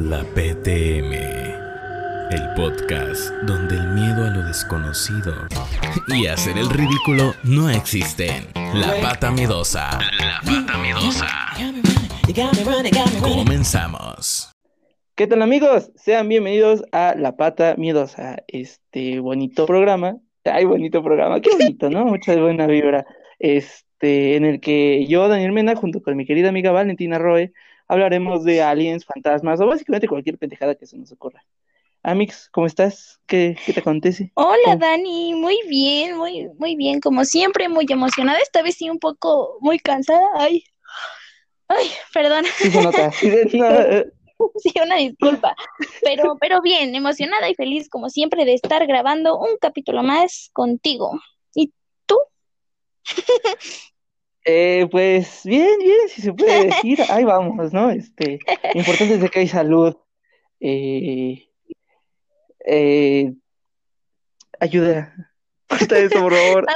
La PTM, el podcast donde el miedo a lo desconocido y hacer el ridículo no existen. La pata miedosa. La pata miedosa. Comenzamos. ¿Qué tal amigos? Sean bienvenidos a La Pata Miedosa, este bonito programa. Ay, bonito programa, qué bonito, ¿no? Mucha buena vibra. Este, en el que yo, Daniel Mena, junto con mi querida amiga Valentina Roe, hablaremos de aliens, fantasmas o básicamente cualquier pendejada que se nos ocurra. Amix, ¿cómo estás? ¿Qué, qué te acontece? Hola ¿Cómo- Dani, muy bien, muy, muy bien, como siempre, muy emocionada, esta vez sí un poco muy cansada, ay, ay, perdón, Sí se nota. Sí se- no, sí, una disculpa, pero, pero bien, emocionada y feliz como siempre de estar grabando un capítulo más contigo. ¿Y tú? eh, pues bien, bien, si se puede decir, ahí vamos, ¿no? Este, importante es de que hay salud. Eh, eh, ayuda. Corta eso, por favor.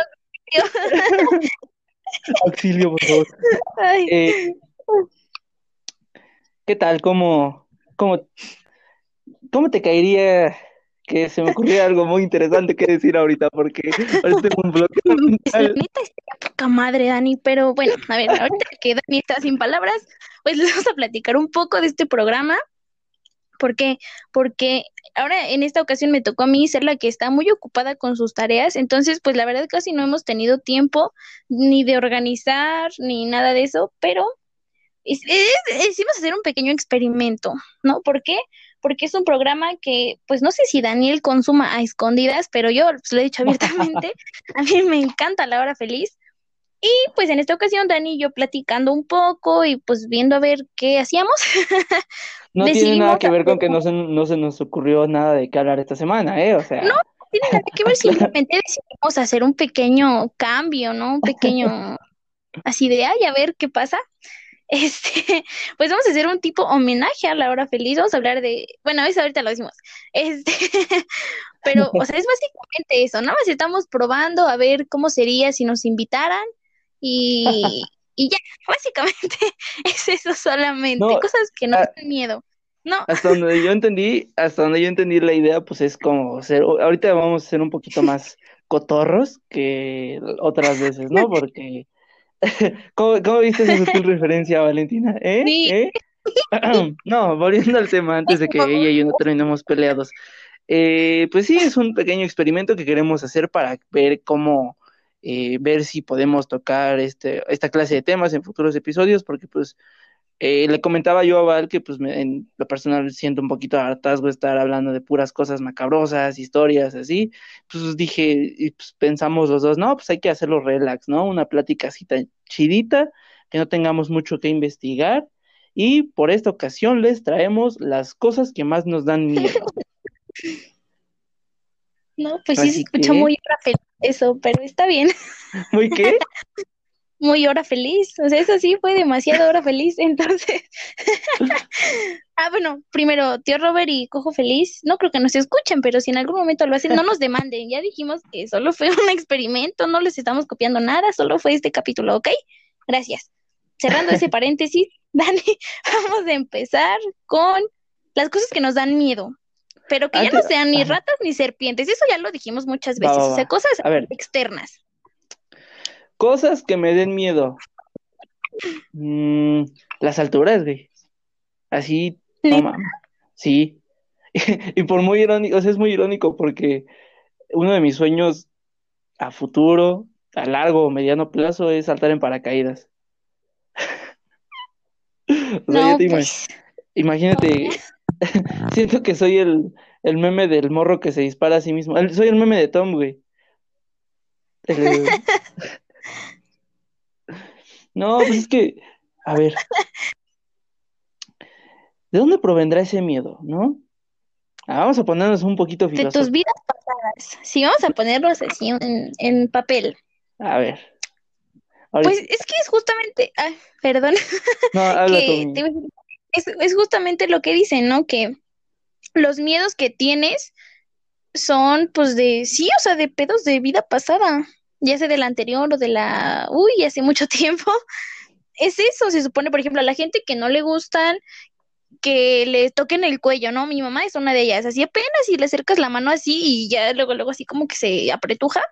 Auxilio, por favor. Eh, ¿qué tal? ¿Cómo, cómo, cómo te caería que se me ocurriera algo muy interesante que decir ahorita? Porque ahorita tengo un bloque la mental. neta está poca madre, Dani, pero bueno, a ver, ahorita que Dani está sin palabras, pues les vamos a platicar un poco de este programa. ¿Por qué? Porque ahora en esta ocasión me tocó a mí ser la que está muy ocupada con sus tareas, entonces pues la verdad casi no hemos tenido tiempo ni de organizar ni nada de eso, pero hicimos hacer un pequeño experimento, ¿no? ¿Por qué? Porque es un programa que pues no sé si Daniel consuma a escondidas, pero yo pues, lo he dicho abiertamente, a mí me encanta la hora feliz. Y pues en esta ocasión Dani y yo platicando un poco y pues viendo a ver qué hacíamos. No tiene nada que ver con que no se, no se nos ocurrió nada de qué hablar esta semana, ¿eh? O sea, No. tiene nada que ver, simplemente decidimos hacer un pequeño cambio, ¿no? Un pequeño así de, ay, a ver qué pasa. Este, pues vamos a hacer un tipo homenaje a la hora feliz, vamos a hablar de, bueno, eso ahorita lo decimos. Este, pero, o sea, es básicamente eso, nada más estamos probando a ver cómo sería si nos invitaran y, y ya, básicamente es eso solamente, No, cosas que ah, dan miedo. No, hasta donde yo entendí, hasta donde yo entendí la idea, pues es como ser, ahorita vamos a ser un poquito más cotorros que otras veces, ¿no? Porque, ¿cómo, cómo viste esa sutil referencia, Valentina? ¿Eh? Sí. ¿Eh? No, volviendo al tema, antes de que ella y yo no terminemos peleados. Eh, pues sí, es un pequeño experimento que queremos hacer para ver cómo, eh, ver si podemos tocar este, esta clase de temas en futuros episodios, porque pues eh, le comentaba yo a Val que pues me- en lo personal siento un poquito hartazgo estar hablando de puras cosas macabrosas, historias así, pues dije, y pues pensamos los dos, no, pues hay que hacerlo relax, ¿no? Una plática así tan chidita, que no tengamos mucho que investigar, y por esta ocasión les traemos las cosas que más nos dan miedo. no, pues sí se escucha que- muy feliz eso, pero está bien. ¿Muy qué? muy hora feliz. O sea, eso sí fue demasiado hora feliz. Entonces, ah, bueno, primero, tío Robert y Cojo Feliz, no creo que nos escuchen, pero si en algún momento lo hacen, no nos demanden. Ya dijimos que solo fue un experimento, no les estamos copiando nada, solo fue este capítulo, ¿ok? Gracias. Cerrando ese paréntesis, Dani, vamos a empezar con las cosas que nos dan miedo. Pero que ya no sean ni ajá. ratas ni serpientes, eso ya lo dijimos muchas Va, veces, va, o sea, cosas A ver. externas. Cosas que me den miedo. Mm, las alturas, güey. Así, no ¿Neta? mames. Sí. Y por muy irónico, o sea, es muy irónico porque uno de mis sueños a futuro, a largo o mediano plazo, es saltar en paracaídas. O sea, No, te pues. imagínate, siento que soy el, el meme del morro que se dispara a sí mismo. El- soy el meme de Tom, güey. El- No, pues es que, a ver, ¿de dónde provendrá ese miedo, no? Ah, vamos a ponernos un poquito de tus filosóficos. vidas pasadas. Si vamos a ponerlos así en, en papel. A ver, Pues es que es justamente, ay, perdón, no, habla que te es, es justamente lo que dicen, ¿no? Que los miedos que tienes son, pues, de, sí, o sea, de pedos de vida pasada, ya sea de la anterior o de la, uy, hace mucho tiempo. Es eso, se supone, por ejemplo, a la gente que no le gustan que le toquen el cuello, ¿no? Mi mamá es una de ellas, así apenas si le acercas la mano así y ya luego, luego así como que se apretuja.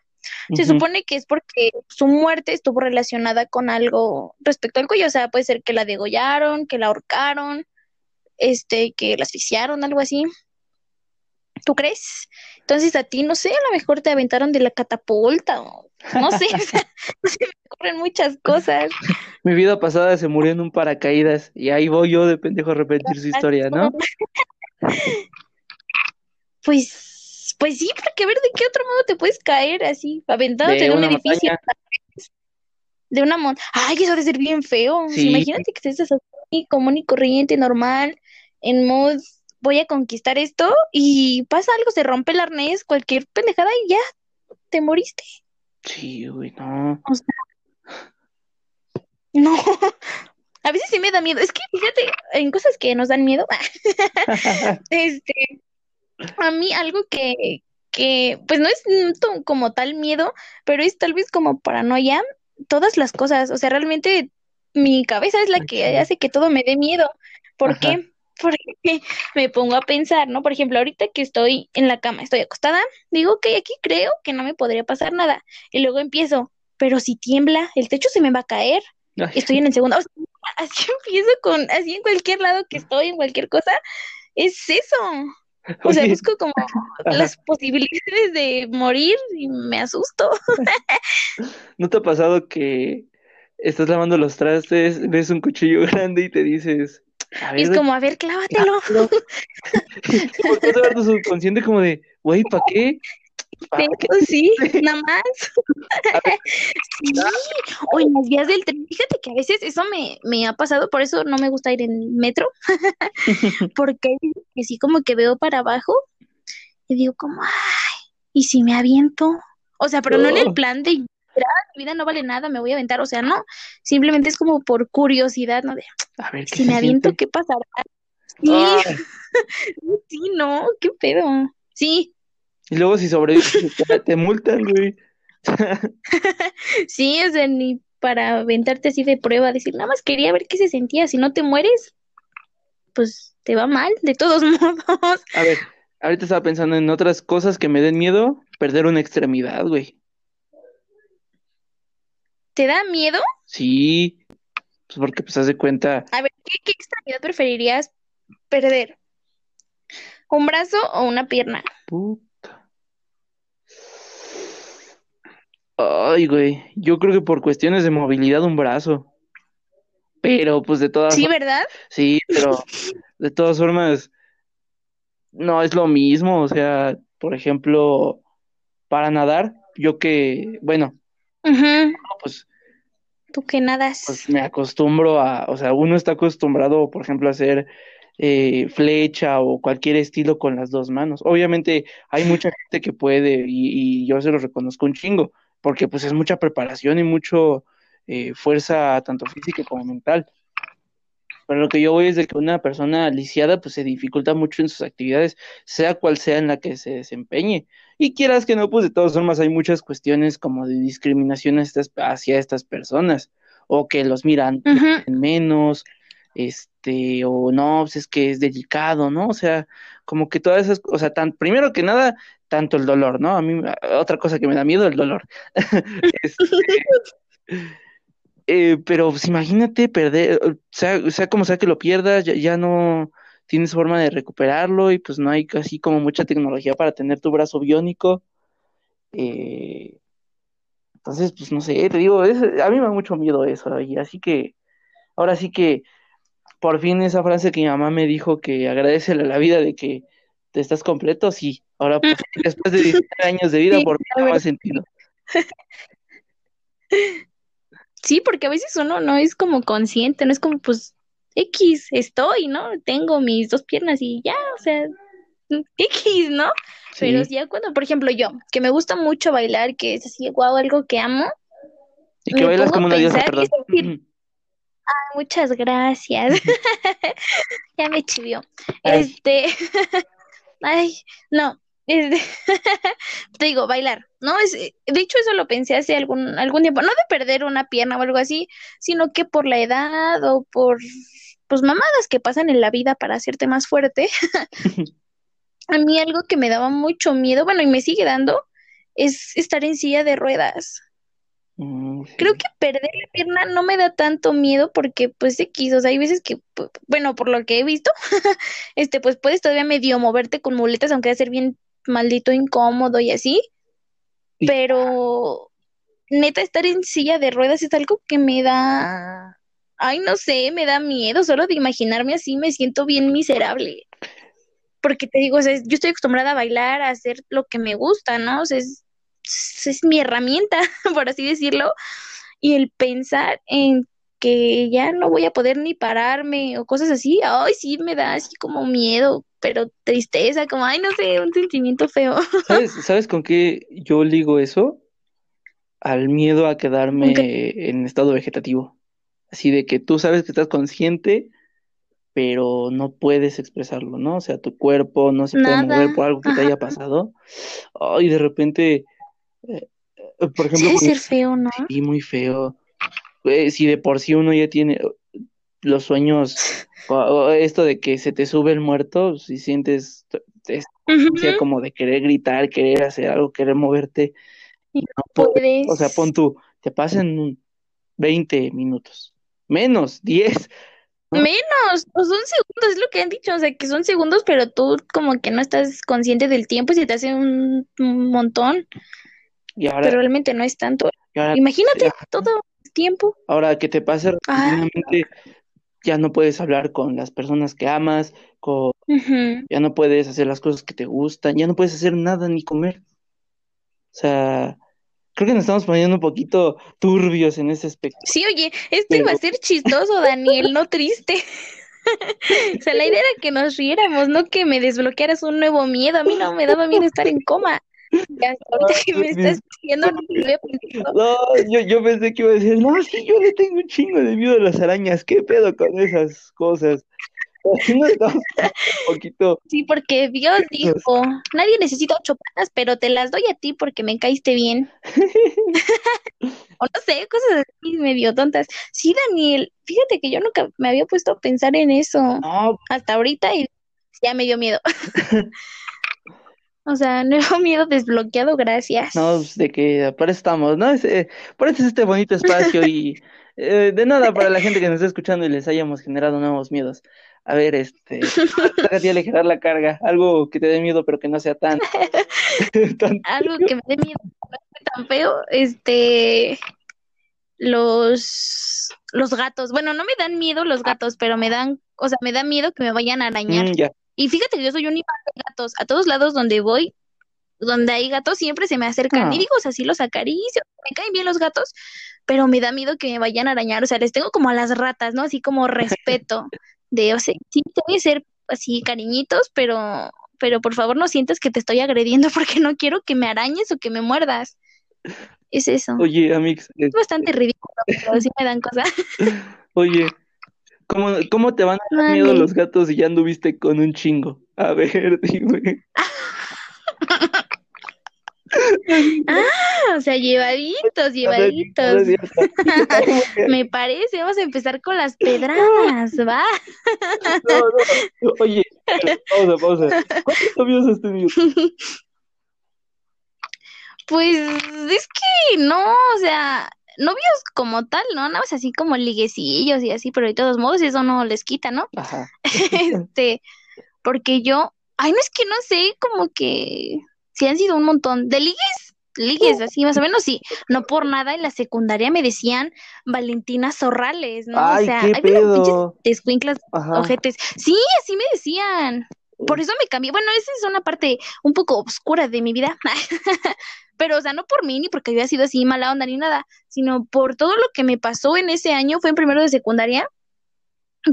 Se supone que es porque su muerte estuvo relacionada con algo respecto al cuello, o sea, puede ser que la degollaron, que la ahorcaron, este, que la asfixiaron, algo así. ¿Tú crees? Entonces a ti, no sé, a lo mejor te aventaron de la catapulta o no sé, o sea, me ocurren muchas cosas. Mi vida pasada se murió en un paracaídas y ahí voy yo de pendejo a repetir su historia, ¿no? Pues, pues sí, porque ver de qué otro modo te puedes caer así, aventándote de, un edificio. De una montaña. Ay, eso debe ser bien feo. Imagínate que estés así común y corriente, normal, en modo voy a conquistar esto y pasa algo, se rompe el arnés, cualquier pendejada y ya te moriste. Sí, güey, no. no. A veces sí me da miedo. Es que fíjate, en cosas que nos dan miedo. este, a mí algo que, que, pues no es como tal miedo, pero es tal vez como paranoia. Todas las cosas, o sea, realmente mi cabeza es la que hace que todo me dé miedo. ¿Por qué? Porque me pongo a pensar, ¿no? Por ejemplo, ahorita que estoy en la cama, estoy acostada, digo, que aquí creo que no me podría pasar nada. Y luego empiezo, pero si tiembla, el techo se me va a caer. Estoy en el segundo. así empiezo con, así en cualquier lado que estoy, en cualquier cosa, es eso. O sea, busco como las posibilidades de morir y me asusto. ¿No te ha pasado que estás lavando los trastes, ves un cuchillo grande y te dices, y es como, a ver, clávatelo. ¿Por qué tu subconsciente como de, güey, ¿para qué? sí, nada más. sí. O en las vías del tren. Fíjate que a veces eso me, me ha pasado, por eso no me gusta ir en metro. Porque así como que veo para abajo y digo como, ay, ¿y si me aviento? O sea, pero no en el oh. plan de mi vida no vale nada, me voy a aventar, o sea, no, simplemente es como por curiosidad, ¿no? De, a ver, si me aviento, ¿qué pasará? Sí, ah. sí, no, qué pedo, sí. Y luego si sobrevives, te multan, güey. sí, o sea, ni para aventarte así de prueba, decir, nada más quería ver qué se sentía, si no te mueres, pues te va mal, de todos modos. A ver, ahorita estaba pensando en otras cosas que me den miedo, perder una extremidad, güey. ¿Te da miedo? Sí, pues porque pues haz de cuenta. A ver, ¿qué, extremidad preferirías perder? ¿Un brazo o una pierna? Puta. Ay, güey, yo creo que por cuestiones de movilidad un brazo. Pero pues de todas Sí, ¿verdad? Sí, pero de todas formas no es lo mismo, o sea, por ejemplo, para nadar, yo que, bueno, pues tú que nadas. Pues me acostumbro a, o sea, uno está acostumbrado, por ejemplo, a hacer eh, flecha o cualquier estilo con las dos manos. Obviamente hay mucha gente que puede y, yo se lo reconozco un chingo, porque pues es mucha preparación y mucho eh, fuerza tanto física como mental. Pero lo que yo voy es de que una persona lisiada pues se dificulta mucho en sus actividades, sea cual sea en la que se desempeñe. Y quieras que no, pues de todas formas hay muchas cuestiones como de discriminación hacia estas personas, o que los miran menos, este, o no, pues es que es delicado, ¿no? O sea, como que todas esas, o sea, tan, primero que nada, tanto el dolor, ¿no? A mí, otra cosa que me da miedo, el dolor. este, eh, pero pues imagínate perder, o sea, sea como sea que lo pierdas, ya, no tienes forma de recuperarlo y pues no hay casi como mucha tecnología para tener tu brazo biónico. Eh, entonces, pues no sé, te digo, a mí me da mucho miedo eso, y así que, ahora sí que, por fin esa frase que mi mamá me dijo que agradecele a la vida de que te estás completo, sí, ahora pues, después de 17 años de vida, por fin más sentido. Sí, porque a veces uno no es como consciente, no es como, pues, X, estoy, ¿no? Tengo mis dos piernas y ya, o sea, X, ¿no? Pero ya cuando, por ejemplo, yo, que me gusta mucho bailar, que es así, guau, algo que amo. Y que bailas como una diosa, perdón. ah, muchas gracias. ya me chivió. Este, ay, no, este, te digo, bailar, ¿no? Es, de hecho, eso lo pensé hace algún, algún tiempo, no de perder una pierna o algo así, sino que por la edad o por pues mamadas que pasan en la vida para hacerte más fuerte. a mí algo que me daba mucho miedo, bueno, y me sigue dando, es estar en silla de ruedas. Mm, Creo que perder la pierna no me da tanto miedo porque pues X, o sea, hay veces que, bueno, por lo que he visto, este, pues puedes todavía medio moverte con muletas, aunque va a ser bien maldito incómodo y así, Sí. pero neta estar en silla de ruedas es algo que me da, ay, no sé, me da miedo, solo de imaginarme así me siento bien miserable. Porque te digo, o sea, yo estoy acostumbrada a bailar, a hacer lo que me gusta, ¿no? O sea, es, es mi herramienta, por así decirlo. Y el pensar en que ya no voy a poder ni pararme o cosas así, ay, sí me da así como miedo, pero tristeza, como, ay, no sé, un sentimiento feo. ¿Sabes, sabes con qué yo ligo eso? Al miedo a quedarme en estado vegetativo. Así de que tú sabes que estás consciente, pero no puedes expresarlo, ¿no? O sea, tu cuerpo no se puede mover Nada, por algo que te haya pasado. Ay, de repente, eh, eh, por ejemplo, debe ser feo, ¿no? sí, muy feo. Eh, si de por sí uno ya tiene los sueños, o- esto de que se te sube el muerto, si sientes esta ansia Ujú, como de querer gritar, querer hacer algo, querer moverte, y no puedes. O sea, pon tú, te pasan un 20 minutos, menos 10, ¿no? Menos, o son segundos, es lo que han dicho, o sea, que son segundos, pero tú como que no estás consciente del tiempo y se te hace un, un montón, Y ahora, pero realmente no es tanto. ahora, Imagínate todo el tiempo. ahora que te pase Ah, ya no puedes hablar con las personas que amas, con, ya no puedes hacer las cosas que te gustan, ya no puedes hacer nada ni comer. O sea, creo que nos estamos poniendo un poquito turbios en ese aspecto, Sí, oye, esto iba a ser chistoso, Daniel, no triste. O sea, la idea era que nos riéramos, no que me desbloquearas un nuevo miedo. A mí no me daba miedo estar en coma. Y hasta ahorita que me estás diciendo, no. No, yo, yo pensé que iba a decir, no, sí, yo le tengo un chingo de miedo a las arañas, ¿qué pedo con esas cosas? Estamos poniendo un poquito Sí, porque Dios dijo, nadie necesita ocho patas, pero te las doy a ti porque me caíste bien. O no sé, cosas así medio tontas. Sí, Daniel, fíjate que yo nunca me había puesto a pensar en eso No, hasta ahorita y ya me dio miedo. O sea, nuevo miedo desbloqueado, gracias. no, pues, de que para eso estamos, ¿no? Es, eh, por eso es este bonito espacio y eh, de nada para la gente que nos está escuchando y les hayamos generado nuevos miedos. A ver, este, toca a ti aligerar la carga, algo que te dé miedo pero que no sea tan, tan Algo que me dé miedo, tan feo, este, los, los gatos. Bueno, no me dan miedo los gatos, pero me dan, o sea, me da miedo que me vayan a arañar. Mm, ya. Y fíjate que yo soy un imán de gatos. A todos lados donde voy, donde hay gatos, siempre se me acercan. Y Ah. digo, o sea, sí los acaricio, me caen bien los gatos, pero me da miedo que me vayan a arañar. O sea, les tengo como a las ratas, ¿no? Así como respeto. De, o sea, sí, te voy a hacer así cariñitos, pero, pero por favor no sientas que te estoy agrediendo porque no quiero que me arañes o que me muerdas. Es eso. Oye, Amix, Es bastante ridículo, pero sí me dan cosas. Oye, ¿cómo, cómo te van a dar miedo los gatos si ya anduviste con un chingo? A ver, dime. Ah, o sea, llevaditos, llevaditos. cierto, no es cierto. ¿Cómo que- Me parece, vamos a empezar con las pedradas, ¿va? No, no. Oye, pausa, pausa. ¿Cuántos novios has tenido? Pues es que no, o sea, novios como tal, ¿no? Nada más así como liguecillos y así, pero de todos modos eso no les quita, ¿no? Ajá. Este, porque yo, ay, no es que no sé, como que sí han sido un montón de ligues, ligues, así más o menos, sí, no por nada en la secundaria me decían Valentina Zorrales, ¿no? O sea, hay pinches pedo. escuinclas Ajá. ojetes. Sí, así me decían. Por eso me cambié. Bueno, esa es una parte un poco oscura de mi vida. Pero, o sea, no por mí ni porque había sido así mala onda ni nada, sino por todo lo que me pasó en ese año, fue en primero de secundaria,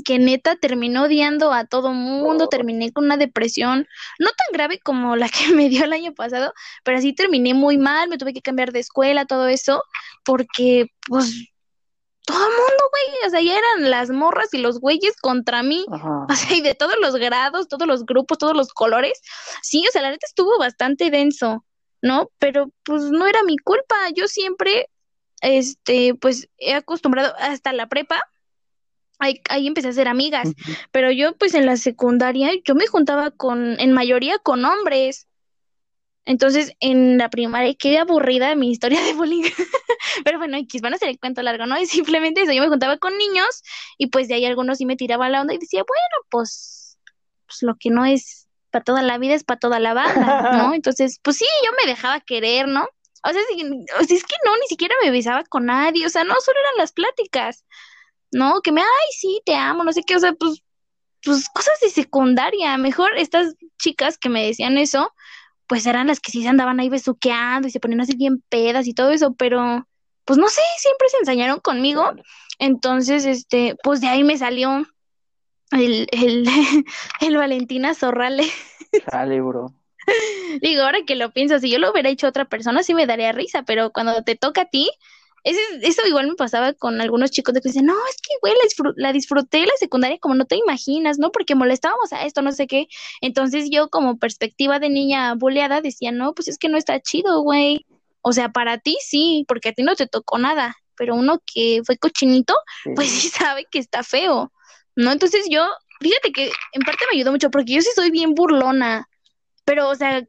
que neta terminó odiando a todo mundo, terminé con una depresión, no tan grave como la que me dio el año pasado, pero así terminé muy mal, me tuve que cambiar de escuela, todo eso, porque, pues, todo el mundo, güey, o sea, ya eran las morras y los güeyes contra mí. Ajá. O sea, y de todos los grados, todos los grupos, todos los colores. Sí, o sea, la neta estuvo bastante denso, ¿no? Pero pues no era mi culpa. Yo siempre, este, pues he acostumbrado hasta la prepa ahí, ahí empecé a hacer amigas, pero yo pues en la secundaria yo me juntaba con, en mayoría con hombres. Entonces, en la primaria, qué aburrida mi historia de bullying. Pero bueno, X, van a hacer el cuento largo, ¿no? Y simplemente eso, yo me juntaba con niños y pues de ahí algunos sí me tiraban la onda y decía, bueno, pues, pues lo que no es para toda la vida es para toda la banda, ¿no? Entonces, pues sí, yo me dejaba querer, ¿no? O sea, o sea, es que no, ni siquiera me besaba con nadie, o sea, no, solo eran las pláticas, ¿no? Que me, ay, sí, te amo, no sé qué, o sea, pues, pues cosas de secundaria, mejor estas chicas que me decían eso, pues eran las que sí se andaban ahí besuqueando y se ponían así bien pedas y todo eso, pero pues no sé, siempre se ensañaron conmigo. Entonces, este, pues de ahí me salió el, el, el Valentina Zorrale. Sale, bro. Digo, ahora que lo pienso, si yo lo hubiera hecho a otra persona, sí me daría risa, pero cuando te toca a ti, eso igual me pasaba con algunos chicos de que dicen, no, es que, güey, la, la, disfruté la secundaria como no te imaginas, ¿no? Porque molestábamos a esto, no sé qué. Entonces yo como perspectiva de niña buleada decía, no, pues es que no está chido, güey. O sea, para ti sí, porque a ti no te tocó nada, pero uno que fue cochinito, pues sí sabe que está feo, ¿no? Entonces yo, fíjate que en parte me ayudó mucho porque yo sí soy bien burlona, pero, o sea,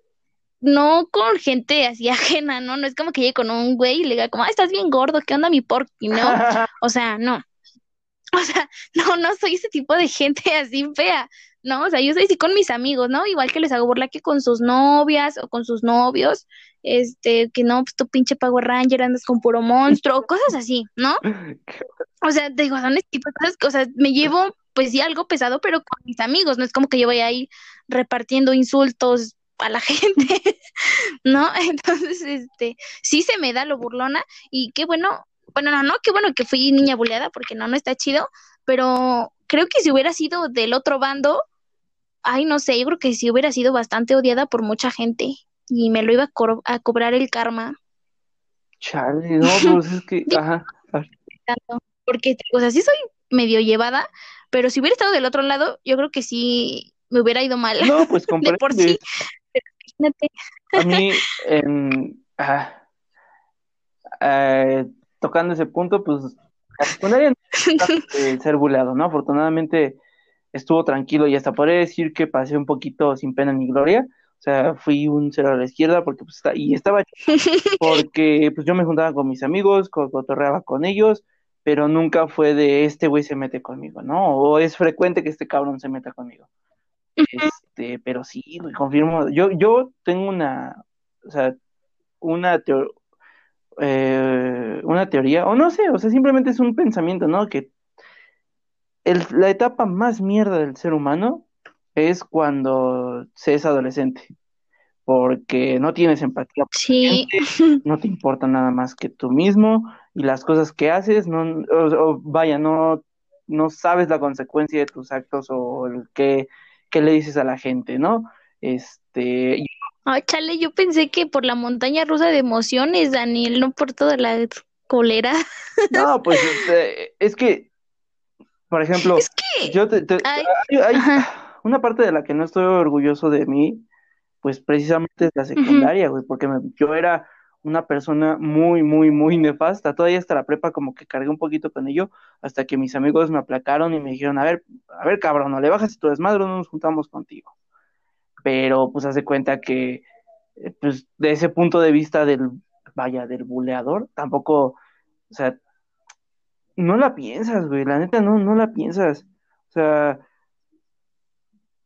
no con gente así ajena, ¿no? No es como que llegue con un güey y le diga como, ah, estás bien gordo, ¿qué onda mi porqui? No, o sea, no. O sea, no, no soy ese tipo de gente así fea, ¿no? O sea, yo soy así con mis amigos, ¿no? Igual que les hago burla que con sus novias o con sus novios, este, que no, pues tu pinche Power Ranger andas con puro monstruo, cosas así, ¿no? O sea, digo, son ese tipo de cosas, o sea, me llevo, pues sí, algo pesado, pero con mis amigos, no es como que yo vaya ahí repartiendo insultos a la gente, ¿no? Entonces, este, sí se me da lo burlona y qué bueno, bueno, no, no, qué bueno que fui niña buleada porque no, no está chido, pero creo que si hubiera sido del otro bando, ay, no sé, yo creo que si hubiera sido bastante odiada por mucha gente y me lo iba a, cobrar el karma. Chale, no, pues es que, ajá. Porque, o sea, sí soy medio llevada, pero si hubiera estado del otro lado, yo creo que sí me hubiera ido mal. No, pues de por sí. A mí, ah, eh, tocando ese punto, pues la secundaria ser buleado, ¿no? Afortunadamente estuvo tranquilo y hasta podría decir que pasé un poquito sin pena ni gloria. O sea, fui un cero a la izquierda porque pues está, y estaba porque pues yo me juntaba con mis amigos, cotorreaba con ellos, pero nunca fue de este güey se mete conmigo, ¿no? O es frecuente que este cabrón se meta conmigo. Este, pero sí, confirmo. Yo, yo tengo una, o sea, una eh, una teoría, o no sé, o sea, simplemente es un pensamiento, ¿no? Que la etapa más mierda del ser humano es cuando se es adolescente, porque no tienes empatía, sí. no te importa nada más que tú mismo y las cosas que haces, no, o, vaya, no, no sabes la consecuencia de tus actos o el que qué le dices a la gente, ¿no? Este. Ay, chale, yo pensé que por la montaña rusa de emociones, Daniel, no por toda la colera. No, pues este, es que, por ejemplo, es que... yo te, hay, una parte de la que no estoy orgulloso de mí, pues precisamente es la secundaria, güey, porque yo era una persona muy, muy, muy nefasta. Todavía hasta la prepa como que cargué un poquito con ello, hasta que mis amigos me aplacaron y me dijeron, a ver, a ver, cabrón, no le bajas tu desmadre, no nos juntamos contigo. Pero pues hace cuenta que, eh, pues de ese punto de vista del, vaya, del buleador, tampoco, o sea, no la piensas, güey, la neta no, no la piensas. O sea,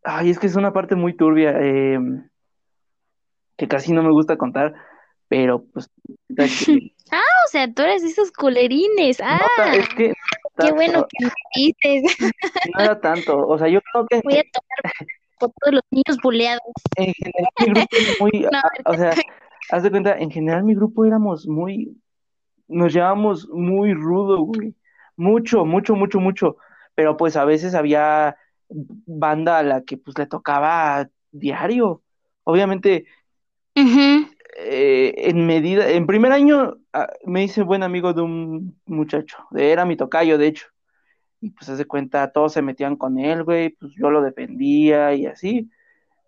ay, es que es una parte muy turbia, eh, que casi no me gusta contar, pero pues... ah, o sea, tú eres de esos culerines. Ah, es que qué bueno que me dices. no era tanto, o sea, yo creo que... Voy a tomar por todos los niños buleados. En general mi grupo era muy... o sea, haz de cuenta, en general mi grupo éramos muy... Nos llevábamos muy rudo, güey. Mucho, mucho, mucho, mucho. Pero pues a veces había banda a la que pues le tocaba diario. Obviamente, eh, en medida, en primer año ah, me hice buen amigo de un muchacho, era mi tocayo, de hecho, y pues hace cuenta, todos se metían con él, güey, pues yo lo defendía y así,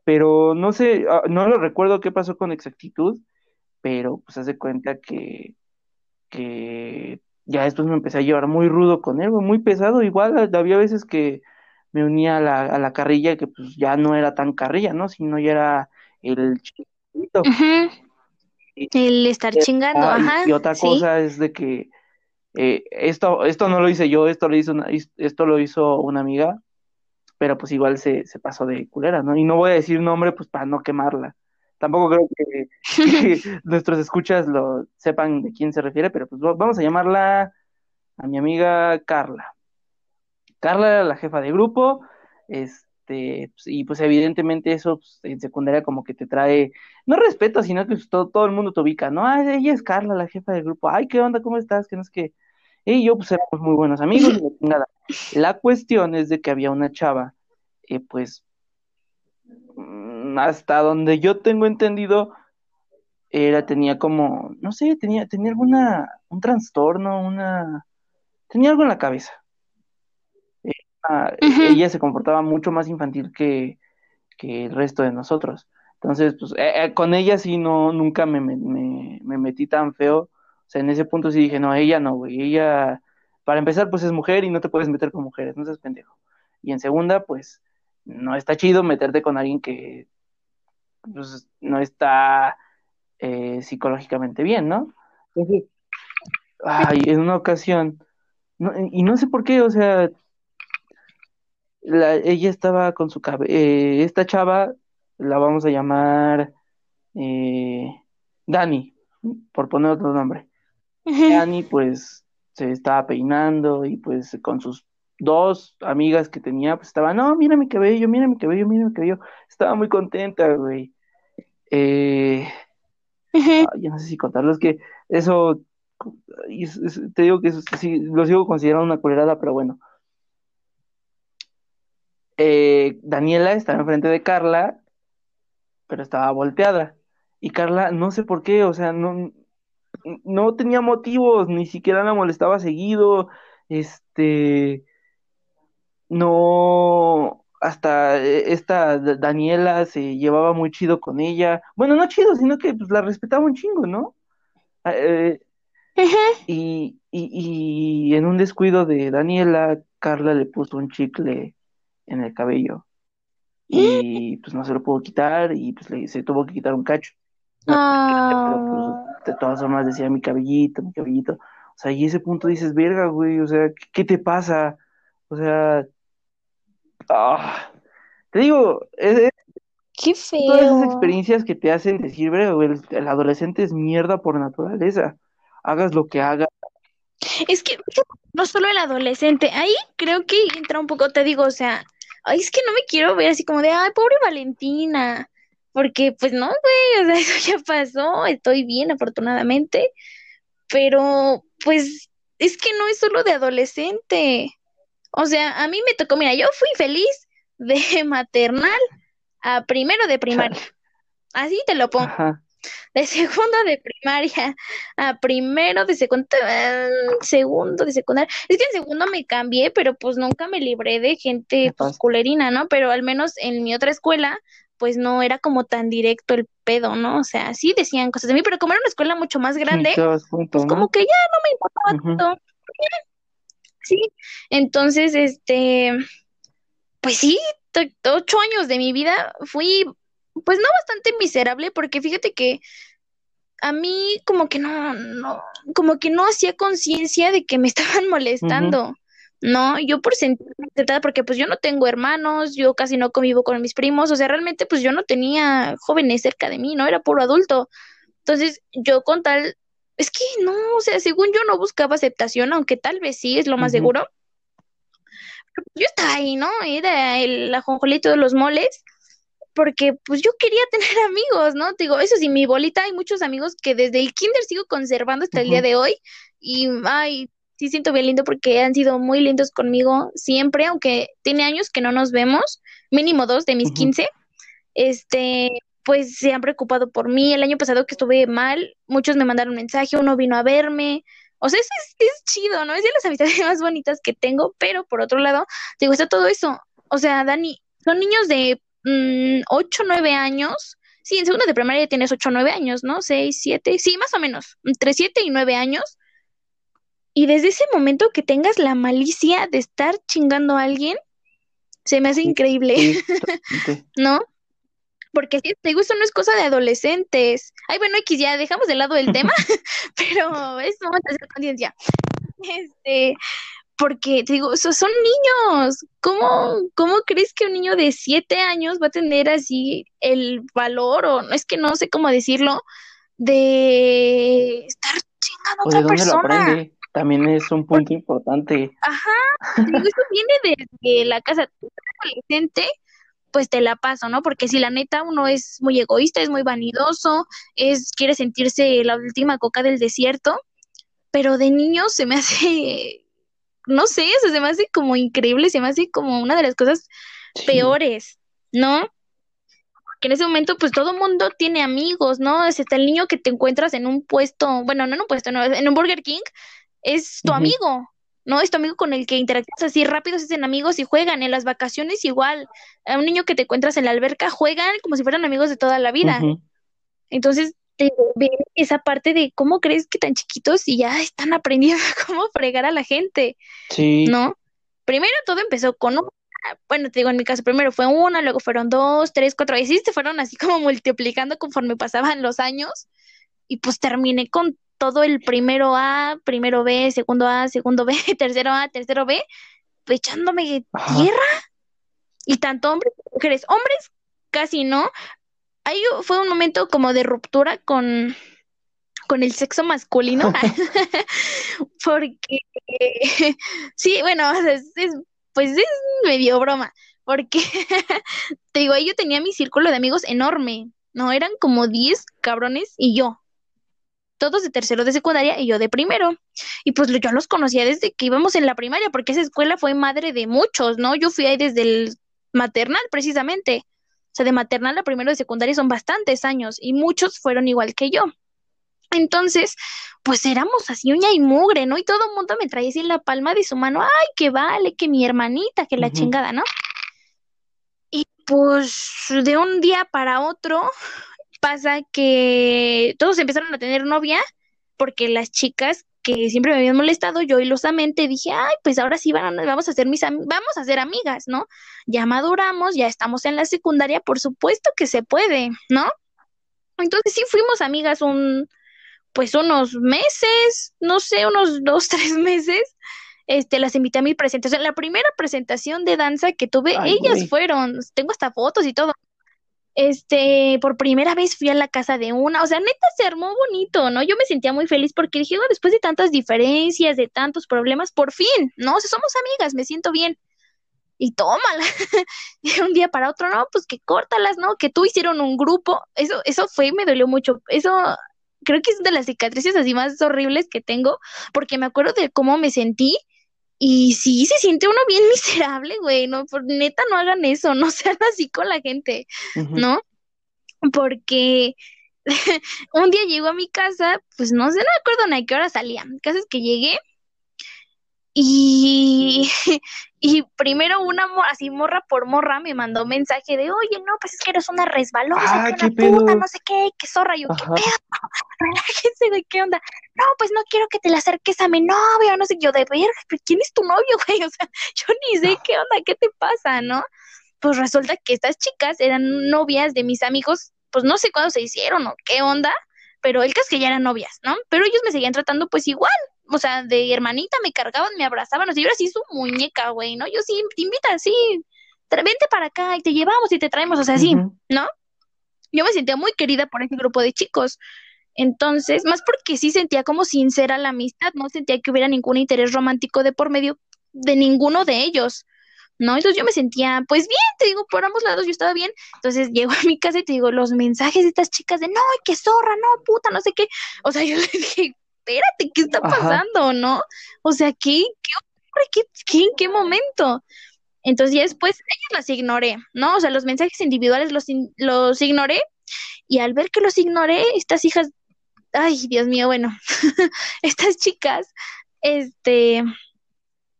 pero no sé, ah, no lo recuerdo qué pasó con exactitud, pero pues hace cuenta que, que ya después me empecé a llevar muy rudo con él, muy pesado, igual había veces que me unía a la, a la carrilla que pues ya no era tan carrilla, ¿no? Sino ya era el chiquito. El estar chingando, ajá. Y, otra cosa es de que eh, esto, esto no lo hice yo, esto lo hizo una, esto lo hizo una amiga, pero pues igual se, se pasó de culera, ¿no? Y no voy a decir nombre pues para no quemarla. Tampoco creo que, nuestros escuchas lo sepan de quién se refiere, pero pues vamos a llamarla a mi amiga Carla. Carla era la jefa de grupo, este, pues, y pues evidentemente eso pues, en secundaria como que te trae, no respeto, sino que pues, todo, todo, el mundo te ubica, ¿no? Ay, ella es Carla, la jefa del grupo, ay, ¿qué onda? ¿Cómo estás? Que no es que... Y yo pues éramos muy buenos amigos, y nada. La cuestión es de que había una chava, eh, pues Mm, hasta donde yo tengo entendido, era, tenía como, no sé, tenía, tenía alguna, un trastorno, una, tenía algo en la cabeza. Ella se comportaba mucho más infantil que, que el resto de nosotros. Entonces, pues, eh, eh, con ella sí no, nunca me, me, me, metí tan feo. O sea, en ese punto sí dije, no, ella no, güey. Ella, para empezar, pues es mujer y no te puedes meter con mujeres, no seas pendejo. Y en segunda, pues, no está chido meterte con alguien que pues, no está eh, psicológicamente bien, ¿no? Entonces, ay, en una ocasión, y no sé por qué, o sea, ella estaba con su cabeza, eh, esta chava, la vamos a llamar eh, Dani, por poner otro nombre. Dani, pues, se estaba peinando y pues con sus dos amigas que tenía, pues estaba, no, mira mi cabello, mira mi cabello, mira mi cabello. Estaba muy contenta, güey. Eh, no sé si contarlo, es que eso, te digo que eso, sí, lo sigo considerando una culerada, pero bueno. Eh, Daniela estaba enfrente de Carla, pero estaba volteada. Y Carla, no sé por qué, o sea, no, no tenía motivos, ni siquiera la molestaba seguido, este, no, hasta esta Daniela se llevaba muy chido con ella. Bueno, no chido, sino que pues, la respetaba un chingo, ¿no? Ah, eh, y, y, y, en un descuido de Daniela, Carla le puso un chicle en el cabello. Y pues no se lo pudo quitar y pues le, se tuvo que quitar un cacho. Ah. Pues, de todas formas decía mi cabellito, mi cabellito. O sea, y ese punto dices, verga, güey, o sea, qué te pasa? O sea, Ah, te digo, es, Qué feo. Todas esas experiencias que te hacen decir, el, el, adolescente es mierda por naturaleza. Hagas lo que hagas. Es que no solo el adolescente, ahí creo que entra un poco, te digo, o sea, ay, es que no me quiero ver así como de, ay, pobre Valentina, porque pues no, güey, o sea, eso ya pasó, estoy bien afortunadamente, pero pues es que no es solo de adolescente. O sea, a mí me tocó, mira, yo fui feliz de maternal a primero de primaria. Así te lo pongo. De segundo de primaria a primero de secundaria, segundo de secundaria. Es que en segundo me cambié, pero pues nunca me libré de gente pues, culerina, ¿no? Pero al menos en mi otra escuela, pues no era como tan directo el pedo, ¿no? O sea, sí decían cosas de mí, pero como era una escuela mucho más grande, pues como que ya no me importaba tanto. Sí, entonces, este, pues sí, ocho años de mi vida fui, pues no bastante miserable, porque fíjate que a mí como que no, no, como que no hacía conciencia de que me estaban molestando. No, yo por sentirme aceptada, porque pues yo no tengo hermanos, yo casi no convivo con mis primos, o sea, realmente pues yo no tenía jóvenes cerca de mí, ¿no? Era puro adulto. Entonces, yo con tal es que no, o sea, según yo no buscaba aceptación, aunque tal vez sí es lo más seguro. Yo estaba ahí, ¿no? Era el ajonjolito de los moles, porque pues yo quería tener amigos, ¿no? Te digo, eso sí, mi bolita, hay muchos amigos que desde el kinder sigo conservando hasta el día de hoy, y ay, sí siento bien lindo porque han sido muy lindos conmigo siempre, aunque tiene años que no nos vemos, mínimo dos de mis quince, este, pues se han preocupado por mí. El año pasado que estuve mal, muchos me mandaron mensaje, uno vino a verme. O sea, eso es, chido, ¿no? Es de las amistades más bonitas que tengo, pero por otro lado, digo, está todo eso. O sea, Dani, son niños de mmm, 8, 9 años. Sí, en segundo de primaria tienes 8 o 9 años, ¿no? 6, 7, sí, más o menos, entre 7 y 9 años. Y desde ese momento que tengas la malicia de estar chingando a alguien, se me hace increíble, ¿no? Porque si te gusta no es cosa de adolescentes. Ay, bueno, X, ya dejamos de lado el tema, pero es momento de hacer conciencia. Este, porque te digo, son niños. ¿Cómo, ¿Cómo crees que un niño de siete años va a tener así el valor, o no es que no sé cómo decirlo, de estar chingando a otra persona? También es un punto importante. Ajá, eso viene desde la casa adolescente, pues te la paso, ¿no? Porque si la neta uno es muy egoísta, es muy vanidoso, es quiere sentirse la última coca del desierto, pero de niño se me hace, no sé, se me hace como increíble, se me hace como una de las cosas peores, ¿no? que en ese momento pues todo mundo tiene amigos, ¿no? Es el niño que te encuentras en un puesto, bueno, no en un puesto, no, en un Burger King, es tu amigo, ¿no? Es tu amigo con el que interactúas así rápido, se hacen amigos y juegan. En las vacaciones igual. A un niño que te encuentras en la alberca juegan como si fueran amigos de toda la vida. Entonces, esa parte de cómo crees que tan chiquitos y ya están aprendiendo cómo fregar a la gente. Sí. ¿No? Primero todo empezó con un bueno, te digo, en mi caso primero fue una, luego fueron dos, tres, cuatro, y sí se fueron así como multiplicando conforme pasaban los años, y pues terminé con todo el primero A, primero B, segundo A, segundo B, tercero A, tercero B, echándome tierra. Y tanto hombres como mujeres. Hombres casi no. Ahí fue un momento como de ruptura con, con el sexo masculino. porque, sí, bueno, pues es medio broma. Porque, te digo, ahí yo tenía mi círculo de amigos enorme. No, eran como 10 cabrones y yo todos de tercero de secundaria y yo de primero. Y pues yo los conocía desde que íbamos en la primaria, porque esa escuela fue madre de muchos, ¿no? Yo fui ahí desde el maternal, precisamente. O sea, de maternal a primero de secundaria son bastantes años y muchos fueron igual que yo. Entonces, pues éramos así uña y mugre, ¿no? Y todo el mundo me traía así en la palma de su mano, ay, que vale, que mi hermanita, que la chingada, ¿no? Y pues de un día para otro, pasa que todos empezaron a tener novia porque las chicas que siempre me habían molestado, yo ilosamente dije, ay, pues ahora sí vamos a ser mis vamos a ser amigas, ¿no? Ya maduramos, ya estamos en la secundaria, por supuesto que se puede, ¿no? Entonces sí fuimos amigas un, pues unos meses, no sé, unos dos, tres meses. Este, las invité a mi presentación. La primera presentación de danza que tuve, ellas fueron, tengo hasta fotos y todo este, por primera vez fui a la casa de una, o sea, neta se armó bonito, ¿no? Yo me sentía muy feliz porque dije, después de tantas diferencias, de tantos problemas, por fin, ¿no? Somos amigas, me siento bien. Y tómala. de un día para otro, no, pues que córtalas, ¿no? Que tú hicieron un grupo. Eso, eso fue, me dolió mucho. Eso creo que es de las cicatrices así más horribles que tengo, porque me acuerdo de cómo me sentí y sí, se siente uno bien miserable, güey, no, por neta no hagan eso, no sean así con la gente, ¿no? Porque un día llego a mi casa, pues no sé, no me acuerdo ni a qué hora salía. Mi casa es que llegué y, y primero una así morra por morra me mandó un mensaje de, oye, no, pues es que eres una resbalosa, ah, que puta, no sé qué, qué zorra. yo, qué pedo, relájense, güey, qué onda. No, pues no quiero que te la acerques a mi novio, no sé, yo de verga, ¿quién es tu novio, güey? O sea, yo ni sé qué onda, qué te pasa, ¿no? Pues resulta que estas chicas eran novias de mis amigos, pues no sé cuándo se hicieron o qué onda, pero el caso es que ya eran novias, ¿no? Pero ellos me seguían tratando pues igual, o sea, de hermanita me cargaban, me abrazaban, o sea, yo era así su muñeca, güey, ¿no? Yo sí, te invitan, sí, vente para acá y te llevamos y te traemos, o sea, sí, ¿no? Yo me sentía muy querida por ese grupo de chicos. Entonces, más porque sí sentía como sincera la amistad, no sentía que hubiera ningún interés romántico de por medio de ninguno de ellos, ¿no? Entonces yo me sentía, pues bien, te digo, por ambos lados yo estaba bien. Entonces llego a mi casa y te digo, los mensajes de estas chicas de, no, qué zorra, no, puta, no sé qué. O sea, yo le dije, espérate, ¿qué está pasando, no? O sea, ¿qué, qué, qué, en qué momento? Entonces ya después ellas las ignoré, ¿no? O sea, los mensajes individuales los, los ignoré y al ver que los ignoré, estas hijas, ay, Dios mío, bueno, estas chicas, este,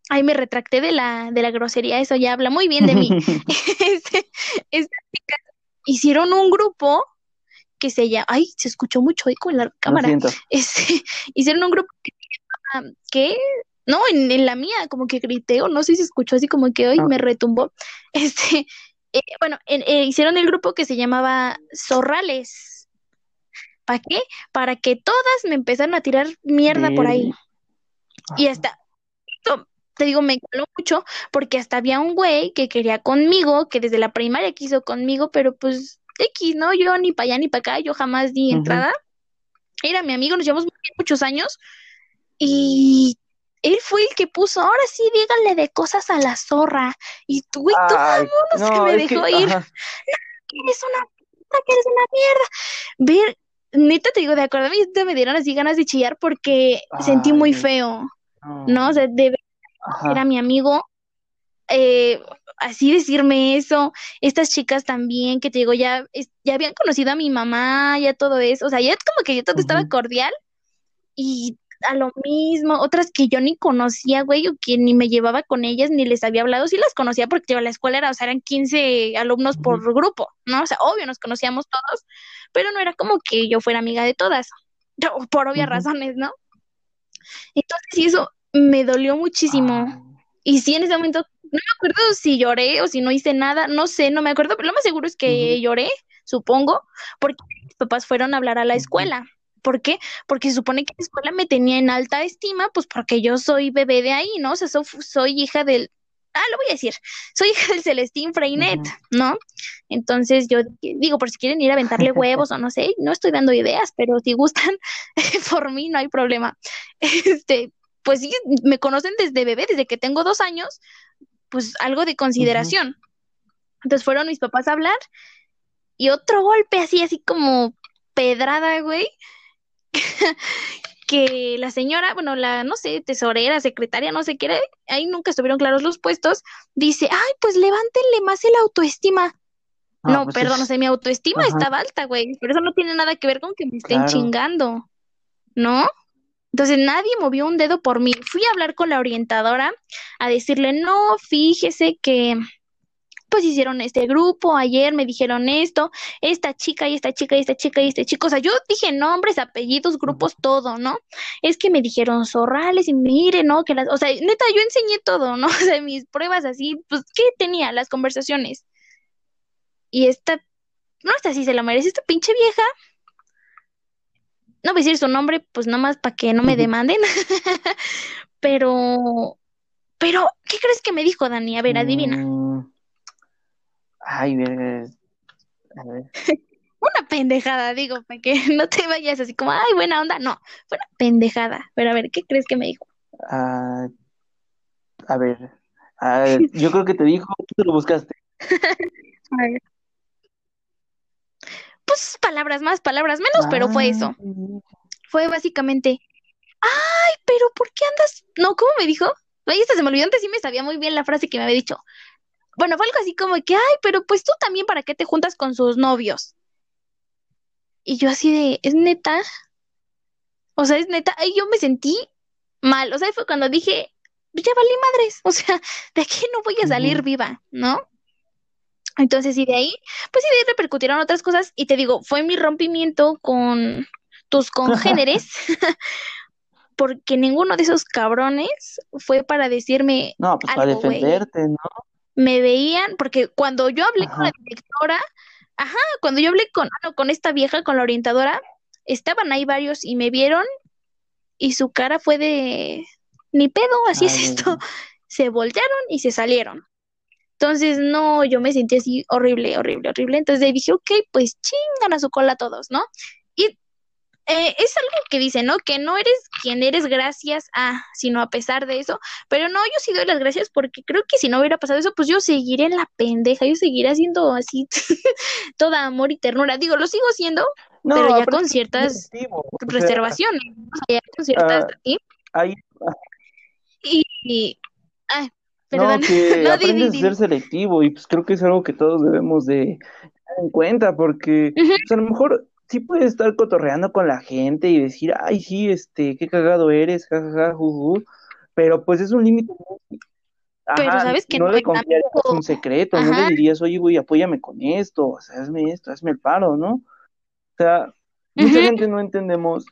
ay, me retracté de la, de la grosería, eso ya habla muy bien de mí. Este, estas chicas hicieron un grupo que se llama, ay, se escuchó mucho eco en la cámara. Este, hicieron un grupo que se ¿qué? No, en, la mía, como que grité, o no sé si escuchó así como que hoy Ah. me retumbó. Este, eh, bueno, en- eh, hicieron el grupo que se llamaba Zorrales. ¿Para qué? Para que todas me empezaran a tirar mierda por ahí. Y hasta, te digo, me caló mucho porque hasta había un güey que quería conmigo, que desde la primaria quiso conmigo, pero pues X, ¿no? Yo ni para allá ni para acá, yo jamás di entrada. Era mi amigo, nos llevamos muy muchos años y él fue el que puso, ahora sí, díganle de cosas a la zorra. Y tú, güey, tú Ay, vámonos, que me que, dejó ir. ajá, eres una puta, que eres una mierda. Ver, neta te digo, de acuerdo, a mí te me dieron así ganas de chillar porque sentí Ay, muy no. feo, no. O sea, de ajá, era mi amigo, eh, así decirme eso, estas chicas también, que te digo, ya, ya habían conocido a mi mamá, ya todo eso, o sea, ya como que ya todo estaba cordial y a lo mismo, otras que yo ni conocía, güey, o que ni me llevaba con ellas, ni les había hablado, sí las conocía porque yo la escuela era, o sea, eran 15 alumnos por grupo, ¿no? O sea, obvio, nos conocíamos todos, pero no era como que yo fuera amiga de todas, yo- por obvias Ujú. razones, ¿no? Entonces, sí, eso me dolió muchísimo. Ay, Y sí, en ese momento, no me acuerdo si lloré o si no hice nada, no sé, no me acuerdo, pero lo más seguro es que lloré, supongo, porque mis papás fueron a hablar a la escuela. ¿Por qué? Porque se supone que la escuela me tenía en alta estima, pues porque yo soy bebé de ahí, ¿no? O sea, so- soy hija del, ah, lo voy a decir, soy hija del Celestín Freinet. ¿no? Entonces yo di- digo, por si quieren ir a aventarle huevos o no sé, no estoy dando ideas, pero si gustan, por mí no hay problema. Este, pues sí, me conocen desde bebé, desde que tengo dos años, pues algo de consideración. Entonces fueron mis papás a hablar y otro golpe así, así como pedrada, güey, que la señora, bueno, la, no sé, tesorera, secretaria, no sé qué era, ahí nunca estuvieron claros los puestos, dice, ay, pues levántenle más el autoestima. Ah, No, pues perdón, es- o sea, mi autoestima Ajá. estaba alta, güey, pero eso no tiene nada que ver con que me estén Claro. chingando, ¿no? Entonces nadie movió un dedo por mí. Fui a hablar con la orientadora a decirle, no, fíjese que pues hicieron este grupo, ayer me dijeron esto, esta chica y esta chica y esta chica y este chico, o sea, yo dije nombres, apellidos, grupos, todo, ¿no? Es que me dijeron zorrales y mire, ¿no? Que las, o sea, neta, yo enseñé todo, ¿no? O sea, mis pruebas así, pues, ¿qué tenía? Las conversaciones. Y esta, no, esta sí se lo merece, esta pinche vieja. No voy a decir su nombre, pues nada más para que no me demanden. Pero, pero, ¿qué crees que me dijo Dani? A ver, adivina. Mm, Ay, a ver. Una pendejada, digo, para que no te vayas así como, ay, buena onda. No, fue una pendejada. Pero a ver, ¿qué crees que me dijo? Ah, a ver, ah, yo creo que te dijo, tú te lo buscaste. A ver. Pues palabras más, palabras menos, pero fue eso. Ay, Fue básicamente, ay, pero ¿por qué andas? No, ¿cómo me dijo? Ay, esta se me olvidó, antes sí me sabía muy bien la frase que me había dicho. Bueno, fue algo así como que, ay, pero pues tú también, ¿para qué te juntas con sus novios? Y yo así de, ¿es neta? O sea, es neta. Y yo me sentí mal. O sea, fue cuando dije, "Pues ya valí madres. O sea, de aquí no voy a salir viva, ¿no? Entonces, y de ahí, pues sí, de ahí repercutieron otras cosas. Y te digo, fue mi rompimiento con tus congéneres, porque ninguno de esos cabrones fue para decirme No, pues para algo, defenderte, ¿no? Me veían, porque cuando yo hablé con la directora, ajá, cuando yo hablé con, ah, no, con esta vieja, con la orientadora, estaban ahí varios y me vieron y su cara fue de, ni pedo, así es esto. Se voltearon y se salieron. Entonces, no, yo me sentí así horrible, horrible, horrible. Entonces dije, ok, pues chingan a su cola todos, ¿no? Y eh, es algo que dice, ¿no? Que no eres quien eres gracias a, sino a pesar de eso. Pero no, yo sí doy las gracias porque creo que si no hubiera pasado eso, pues yo seguiré en la pendeja, yo seguiré haciendo así toda amor y ternura. Digo, lo sigo siendo, No, pero ya con ciertas reservaciones, sea, ya con ciertas Ah, ¿sí? ahí, Y, y- ay, no, que no, di, di, aprendes a ser selectivo y pues creo que es algo que todos debemos de tener en cuenta porque pues, a lo mejor sí puedes estar cotorreando con la gente y decir, ay, sí, este, qué cagado eres, jajaja, juju, pero pues es un límite Pero sabes que no no le confiarías tampoco- un secreto, no le dirías, oye, güey, apóyame con esto, o sea, hazme esto, hazme el paro, ¿no? O sea, mucha gente no entendemos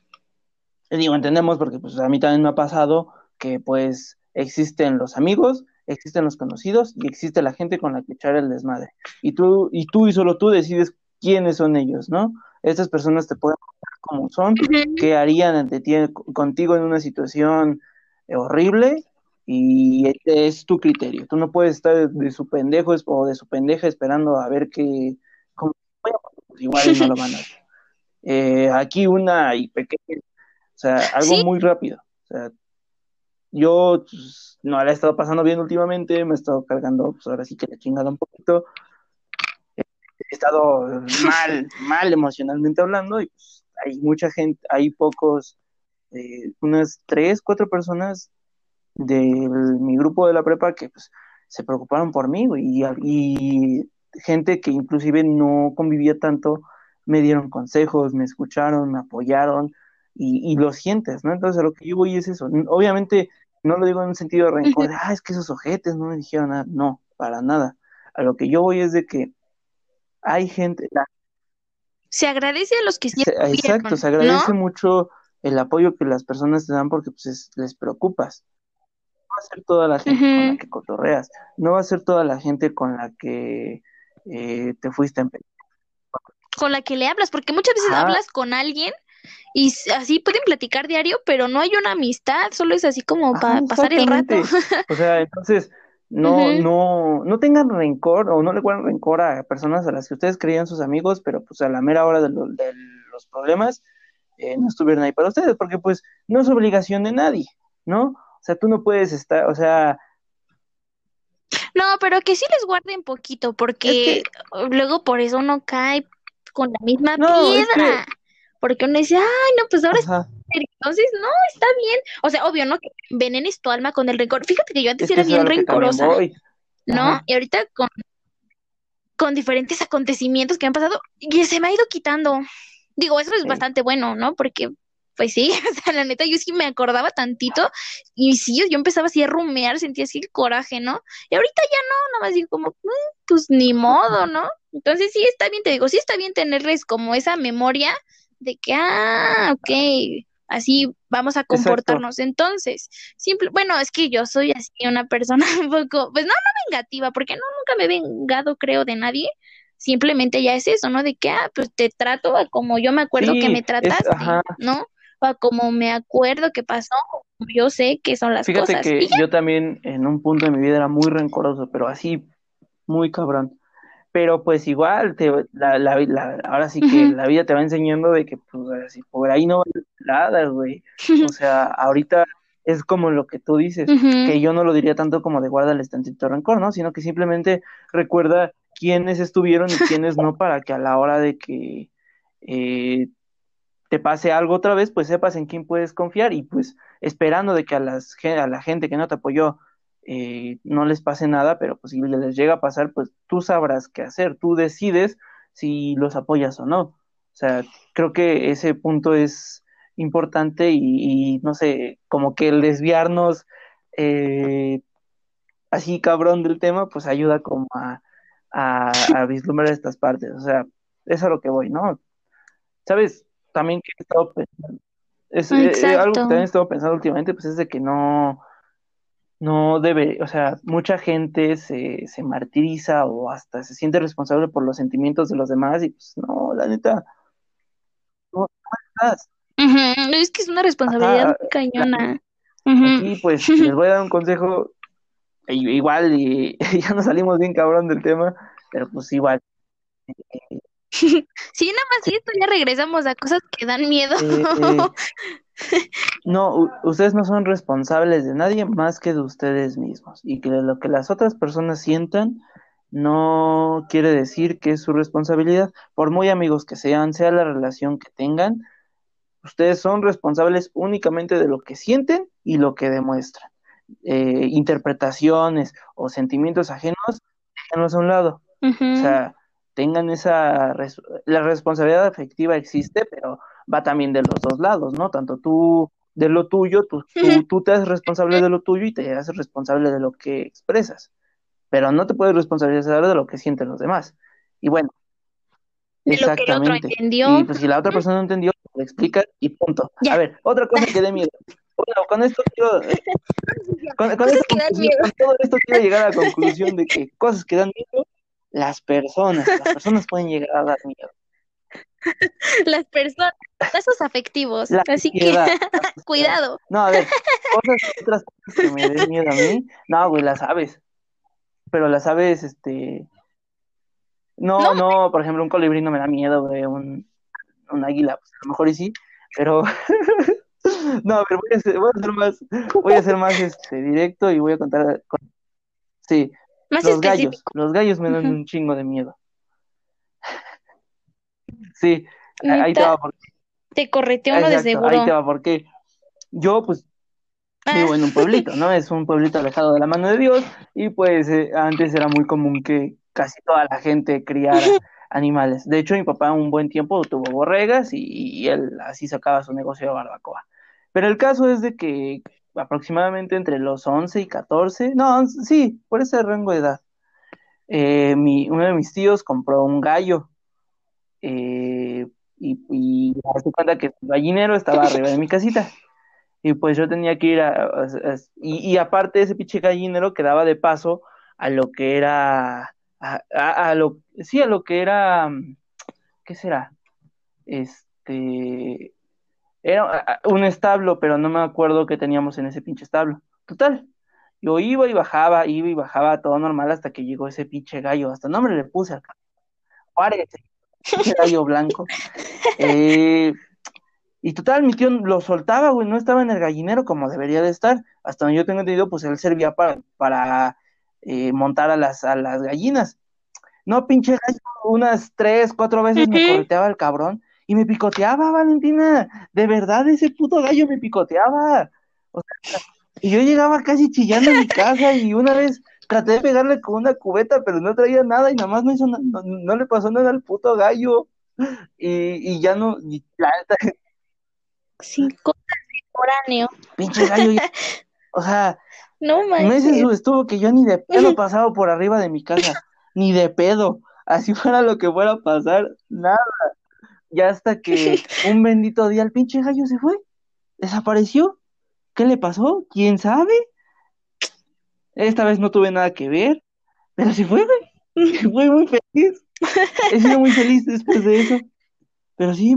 digo, entendemos porque pues a mí también me ha pasado que pues existen los amigos, existen los conocidos y existe la gente con la que echar el desmadre. Y tú, y tú y solo tú decides quiénes son ellos, ¿no? Estas personas te pueden contar cómo son, qué harían ante ti, contigo en una situación horrible y es tu criterio. Tú no puedes estar de, su pendejo o de su pendeja esperando a ver qué, cómo, pues igual no lo van a hacer. Eh, aquí una y pequeña, o sea, algo muy rápido. O sea, yo pues, no la he estado pasando bien últimamente, me he estado cargando, pues ahora sí que la chingada un poquito. He estado mal, mal emocionalmente hablando y pues hay mucha gente, hay pocos, eh, unas tres, cuatro personas de mi grupo de la prepa que pues se preocuparon por mí y, y gente que inclusive no convivía tanto me dieron consejos, me escucharon, me apoyaron y, y lo sientes, ¿no? Entonces a lo que yo voy es eso. Obviamente no lo digo en un sentido de rencor, de, ah, es que esos ojetes no me dijeron nada, no, para nada. A lo que yo voy es de que hay gente... Se agradece a los que sí. Exacto, se agradece mucho el apoyo que las personas te dan porque pues les preocupas. No va a ser toda la gente con la que cotorreas, no va a ser toda la gente con la que eh, te fuiste a con la que le hablas, porque muchas veces hablas con alguien y así pueden platicar diario, pero no hay una amistad, solo es así como para pasar el rato. o sea, entonces no, no, no tengan rencor o no le guarden rencor a personas a las que ustedes creían sus amigos, pero pues a la mera hora de, de los problemas eh, no estuvieron ahí para ustedes, porque pues no es obligación de nadie, ¿no? O sea, tú no puedes estar, o sea, no, pero que sí les guarden poquito, porque luego por eso uno cae con la misma piedra. Porque uno dice, ay, no, pues ahora entonces, no, está bien. O sea, obvio, ¿no? Que envenenes tu alma con el rencor. Fíjate que yo antes era bien rencorosa, ¿no? Y ahorita con, con diferentes acontecimientos que han pasado, y se me ha ido quitando. Digo, eso es bastante bueno, ¿no? Porque pues sí, o sea, la neta, yo sí me acordaba tantito y sí, yo empezaba así a rumear, sentía así el coraje, ¿no? Y ahorita ya no, nada más digo como, mm, pues ni modo, ¿no? Entonces sí está bien, te digo, sí está bien tenerles como esa memoria de que, ah, ok, así vamos a comportarnos entonces. Simple, bueno, es que yo soy así una persona un poco, pues no, no vengativa, porque no, nunca me he vengado, creo, de nadie. Simplemente ya es eso, ¿no? De que, ah, pues te trato como yo me acuerdo que me trataste, ¿no? O como me acuerdo que pasó, yo sé que son las cosas. Fíjate que yo también en un punto de mi vida era muy rencoroso, pero así, muy cabrón pero pues igual, te, la, la, la, ahora sí que la vida te va enseñando de que pues así, por ahí no va nada, güey. O sea, ahorita es como lo que tú dices, que yo no lo diría tanto como de guárdales tantito rencor, ¿no? Sino que simplemente recuerda quiénes estuvieron y quiénes no para que a la hora de que eh, te pase algo otra vez, pues sepas en quién puedes confiar y pues esperando de que a, las, a la gente que no te apoyó eh, no les pase nada, pero pues si les llega a pasar, pues tú sabrás qué hacer, tú decides si los apoyas o no. O sea, creo que ese punto es importante y, no sé, como que el desviarnos eh, así cabrón del tema, pues ayuda como a, a, vislumbrar estas partes. O sea, es a lo que voy, ¿no? ¿Sabes? También que he estado pensando, es, eh, algo que también he estado pensando últimamente, pues es de que no, no debe, o sea, mucha gente se, se martiriza o hasta se siente responsable por los sentimientos de los demás y pues no, la neta, no, estás. Es que es una responsabilidad cañona. Y pues les voy a dar un consejo, igual y ya nos salimos bien cabrón del tema, pero pues igual. sí, nada más esto, ya regresamos a cosas que dan miedo. Eh, eh, no, ustedes no son responsables de nadie más que de ustedes mismos. Y que lo que las otras personas sientan no quiere decir que es su responsabilidad. Por muy amigos que sean, sea la relación que tengan, ustedes son responsables únicamente de lo que sienten y lo que demuestran. Eh, interpretaciones o sentimientos ajenos, déjenlos a un lado. O sea, tengan esa... la responsabilidad afectiva existe, pero va también de los dos lados, ¿no? Tanto tú de lo tuyo, tú, tú, te haces responsable de lo tuyo y te haces responsable de lo que expresas, pero no te puedes responsabilizar de lo que sienten los demás. Y bueno, exactamente. Y pues si la otra persona no entendió, lo explicas y punto. Ya. A ver, otra cosa que dé miedo. Bueno, con esto quiero, eh, que con todo esto quiero llegar a la conclusión de que cosas que dan miedo, las personas, las personas pueden llegar a dar miedo. Las personas, lazos afectivos. La Así que cuidado. No, a ver, cosas, otras cosas que me den miedo a mí, no, güey, las aves. Pero las aves, este, no, No. no, por ejemplo, un colibrí no me da miedo, güey, un, un águila, pues a lo mejor y sí, pero no, a ver, voy a ser, voy a ser más, voy a ser más, este, directo y voy a contar, con- sí, Más los específico. gallos, los gallos me dan un chingo de miedo. Sí, ahí te va, porque, te corretea uno de exacto, ahí te va, porque yo, pues, Ah, vivo en un pueblito, ¿no? Es un pueblito alejado de la mano de Dios y pues eh, antes era muy común que casi toda la gente criara animales. De hecho, mi papá un buen tiempo tuvo borregas y, y él así sacaba su negocio de barbacoa. Pero el caso es de que aproximadamente entre los 11 y 14, no, sí, por ese rango de edad, eh, mi, uno de mis tíos compró un gallo eh, y, y me di cuenta que el gallinero estaba arriba de mi casita. Y pues yo tenía que ir a, a- y, y aparte ese pinche gallinero quedaba de paso a lo que era a, a- lo sí a lo que era ¿qué será? Este era un establo, pero no me acuerdo qué teníamos en ese pinche establo. Total, yo iba y bajaba, iba y bajaba todo normal hasta que llegó ese pinche gallo, hasta nombre le puse acá. Juárez, gallo blanco. Eh, y total, mi tío lo soltaba, güey, no estaba en el gallinero como debería de estar. Hasta donde yo tengo entendido, pues él servía para, para eh, montar a las, a las gallinas. No, pinche gallo, unas tres, cuatro veces me Ujú. correteaba el cabrón y me picoteaba, Valentina. De verdad, ese puto gallo me picoteaba. O sea, y yo llegaba casi chillando a mi casa y una vez traté de pegarle con una cubeta, pero no traía nada y nada más no, hizo na- no, no le pasó nada al puto gallo. Y, y ya no, y la de foráneo. pinche gallo, ya- o sea, No meses estuvo que yo ni de pedo pasaba por arriba de mi casa, ni de pedo, así fuera lo que fuera a pasar, nada. Ya hasta que un bendito día el pinche gallo se fue, desapareció. ¿Qué le pasó? ¿Quién sabe? Esta vez no tuve nada que ver, pero se fue, güey. Y Fui muy feliz. He sido muy feliz después de eso. Pero sí,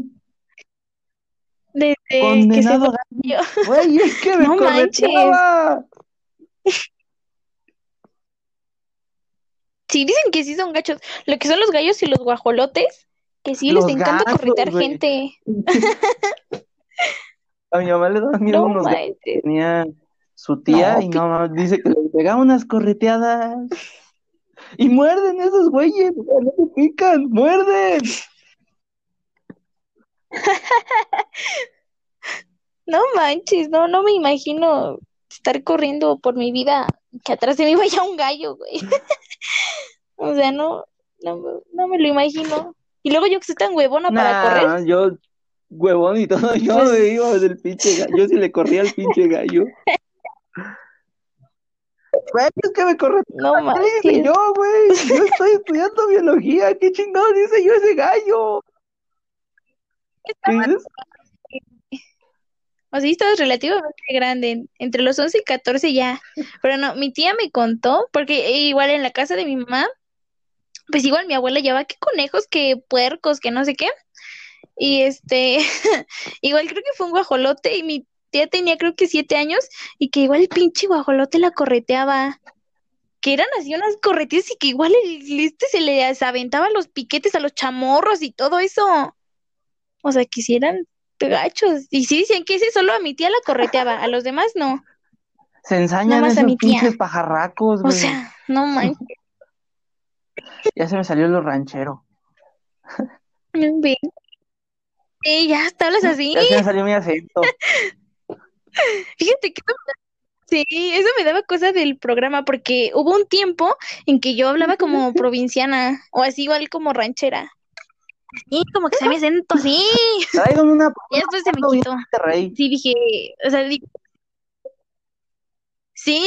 Desde que se condenado fue. gallo. Güey, es que me No manches. Sí, dicen que sí son gachos. Lo que son los gallos y los guajolotes, que sí les encanta gatos, corretear güey. gente. A mi mamá le daban miedo No unos manches. que su tía No, y no dice que le pegaba unas correteadas. Y muerden esos güeyes, no te pican, muerden. No manches, no, no me imagino estar corriendo por mi vida que atrás de mí vaya un gallo, güey. O sea, no, no, me- no me lo imagino. Y luego yo que soy tan huevona para correr. Nah, yo, huevón y todo, yo Pues- me iba del pinche gallo, yo sí le corría al pinche gallo. Es que me corre. No ¿Qué le hice manches. yo, güey? Yo estoy estudiando biología, ¿qué chingados dice yo ese gallo? ¿Qué? O sea, sí estabas relativamente grande, en- entre los 11 y 14 ya. Pero no, mi tía me contó, porque igual en la casa de mi mamá, pues igual mi abuela llevaba que conejos, que puercos, que no sé qué. Y este, igual creo que fue un guajolote y mi tía tenía creo que siete años y que igual el pinche guajolote la correteaba. Que eran así unas correteas y que igual el, este se le aventaba los piquetes a los chamorros y todo eso. O sea, que si eran gachos. Y sí decían que ese solo a mi tía la correteaba, a los demás no. Se ensañan a esos mi tía. pinches pajarracos, O sea, no manches. Ya se me salió lo ranchero. Sí, ya hasta hablas así. Ya se me salió mi acento. Fíjate que sí, eso me daba cosa del programa porque hubo un tiempo en que yo hablaba como provinciana o así igual como ranchera. Y como que se me acento una Y después se me quitó. Sí, dije, o sea, di- Sí,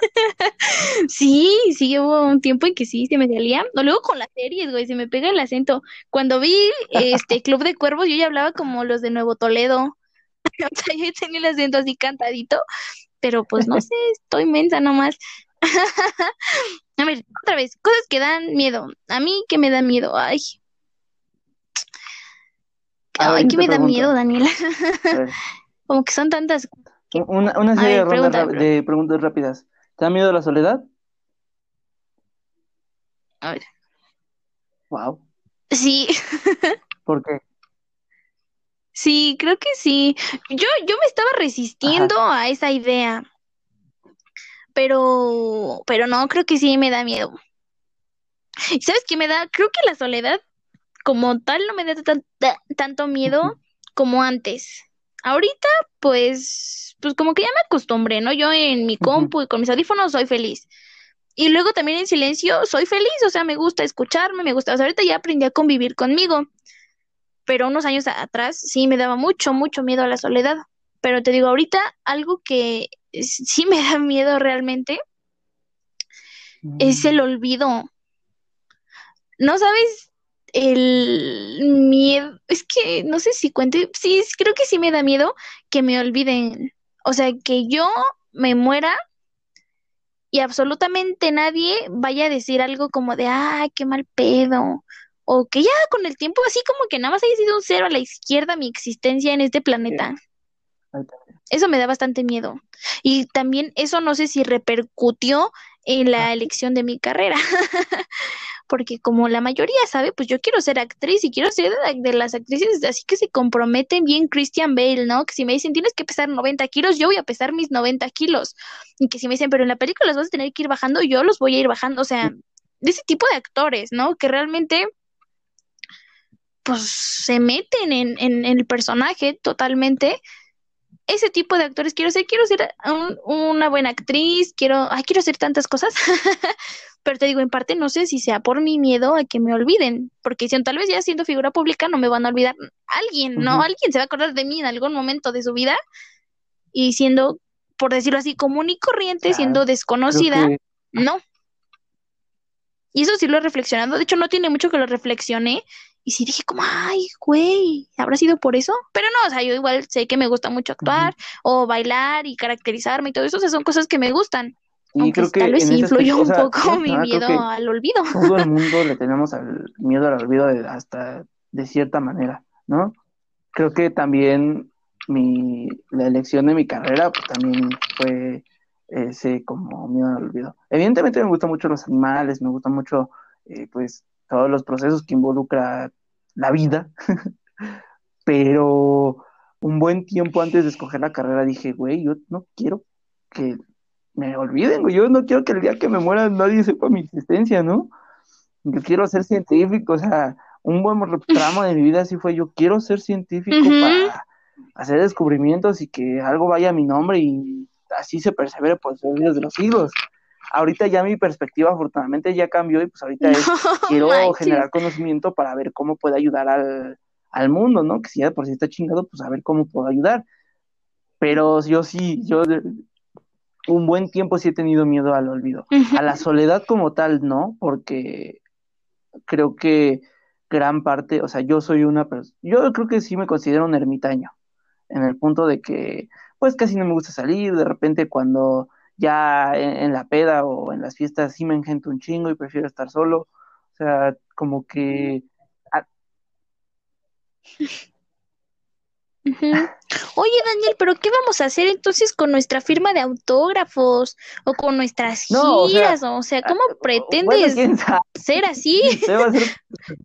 sí, sí, hubo un tiempo en que sí se me salía. O luego con las series, güey, se me pega el acento. Cuando vi este Club de Cuervos, yo ya hablaba como los de Nuevo Toledo. O sea, yo tenía el acento así cantadito, pero pues no sé, estoy mensa nomás. A ver, otra vez, cosas que dan miedo. A mí, ¿qué me da miedo? Ay. Ay, ¿qué me da miedo, Daniela? Como que son tantas. Una, una serie de, rondas, de preguntas rápidas. ¿Te da miedo la soledad? A ver. Wow. Sí. ¿Por qué? Sí, creo que sí. Yo, yo me estaba resistiendo a esa idea. Pero, pero no, creo que sí me da miedo. ¿Sabes qué me da? Creo que la soledad como tal no me da tanto miedo como antes. Ahorita, pues, pues como que ya me acostumbré, ¿no? Yo en mi compu y con mis audífonos soy feliz. Y luego también en silencio soy feliz, o sea, me gusta escucharme, me gusta, o sea, ahorita ya aprendí a convivir conmigo. Pero unos años atrás sí me daba mucho, mucho miedo a la soledad. Pero te digo, ahorita algo que sí me da miedo realmente es el mm. olvido. ¿No sabes el miedo, es que no sé si cuente, sí, creo que sí me da miedo que me olviden, o sea, que yo me muera y absolutamente nadie vaya a decir algo como de, ah, qué mal pedo, o que ya con el tiempo así como que nada más haya sido un cero a la izquierda mi existencia en este planeta. Eso me da bastante miedo. Y también eso no sé si repercutió en la elección de mi carrera. porque como la mayoría sabe, pues yo quiero ser actriz y quiero ser de, las actrices así que se comprometen bien Christian Bale, ¿no? Que si me dicen tienes que pesar 90 kilos, yo voy a pesar mis 90 kilos. Y que si me dicen, pero en la película las vas a tener que ir bajando, yo los voy a ir bajando. O sea, de ese tipo de actores, ¿no? Que realmente pues se meten en, en, el personaje totalmente ese tipo de actores quiero ser, quiero ser una buena actriz, quiero, ay, quiero hacer tantas cosas, pero te digo, en parte no sé si sea por mi miedo a que me olviden, porque si tal vez ya siendo figura pública no me van a olvidar alguien, ¿no? Alguien se va a acordar de mí en algún momento de su vida y siendo, por decirlo así, común y corriente, siendo desconocida, no. Y eso sí lo he reflexionado, de hecho no tiene mucho que lo reflexioné y sí dije como, ay, güey, ¿habrá sido por eso? Pero no, o sea, yo igual sé que me gusta mucho actuar o bailar y caracterizarme y todo eso, o sea, son cosas que me gustan. Y creo que tal vez influyó un poco mi miedo al olvido. Todo el mundo le tenemos al miedo al olvido hasta de cierta manera, ¿no? Creo que también mi, la elección de mi carrera pues también fue ese como miedo al olvido. Evidentemente me gustan mucho los animales, me gusta mucho eh, pues todos los procesos que involucra la vida, pero un buen tiempo antes de escoger la carrera dije, güey, yo no quiero que me olviden, güey, yo no quiero que el día que me muera nadie sepa mi existencia, ¿no? Yo quiero ser científico, o sea, un buen tramo de mi vida así fue, yo quiero ser científico para hacer descubrimientos y que algo vaya a mi nombre y así se persevere por los días de los siglos ahorita ya mi perspectiva afortunadamente ya cambió y pues ahorita es, quiero generar conocimiento para ver cómo puedo ayudar al, mundo, ¿no? Que si ya por si está chingado, pues a ver cómo puedo ayudar. Pero yo sí, yo un buen tiempo sí he tenido miedo al olvido. A la soledad como tal, no, porque creo que gran parte, o sea, yo soy una persona, yo creo que sí me considero un ermitaño, en el punto de que, pues casi no me gusta salir, de repente cuando ya en, la peda o en las fiestas sí me engento un chingo y prefiero estar solo. O sea, como que... Oye, Daniel, pero ¿qué vamos a hacer entonces con nuestra firma de autógrafos o con nuestras giras? O sea, ¿cómo pretendes ser así? va a ser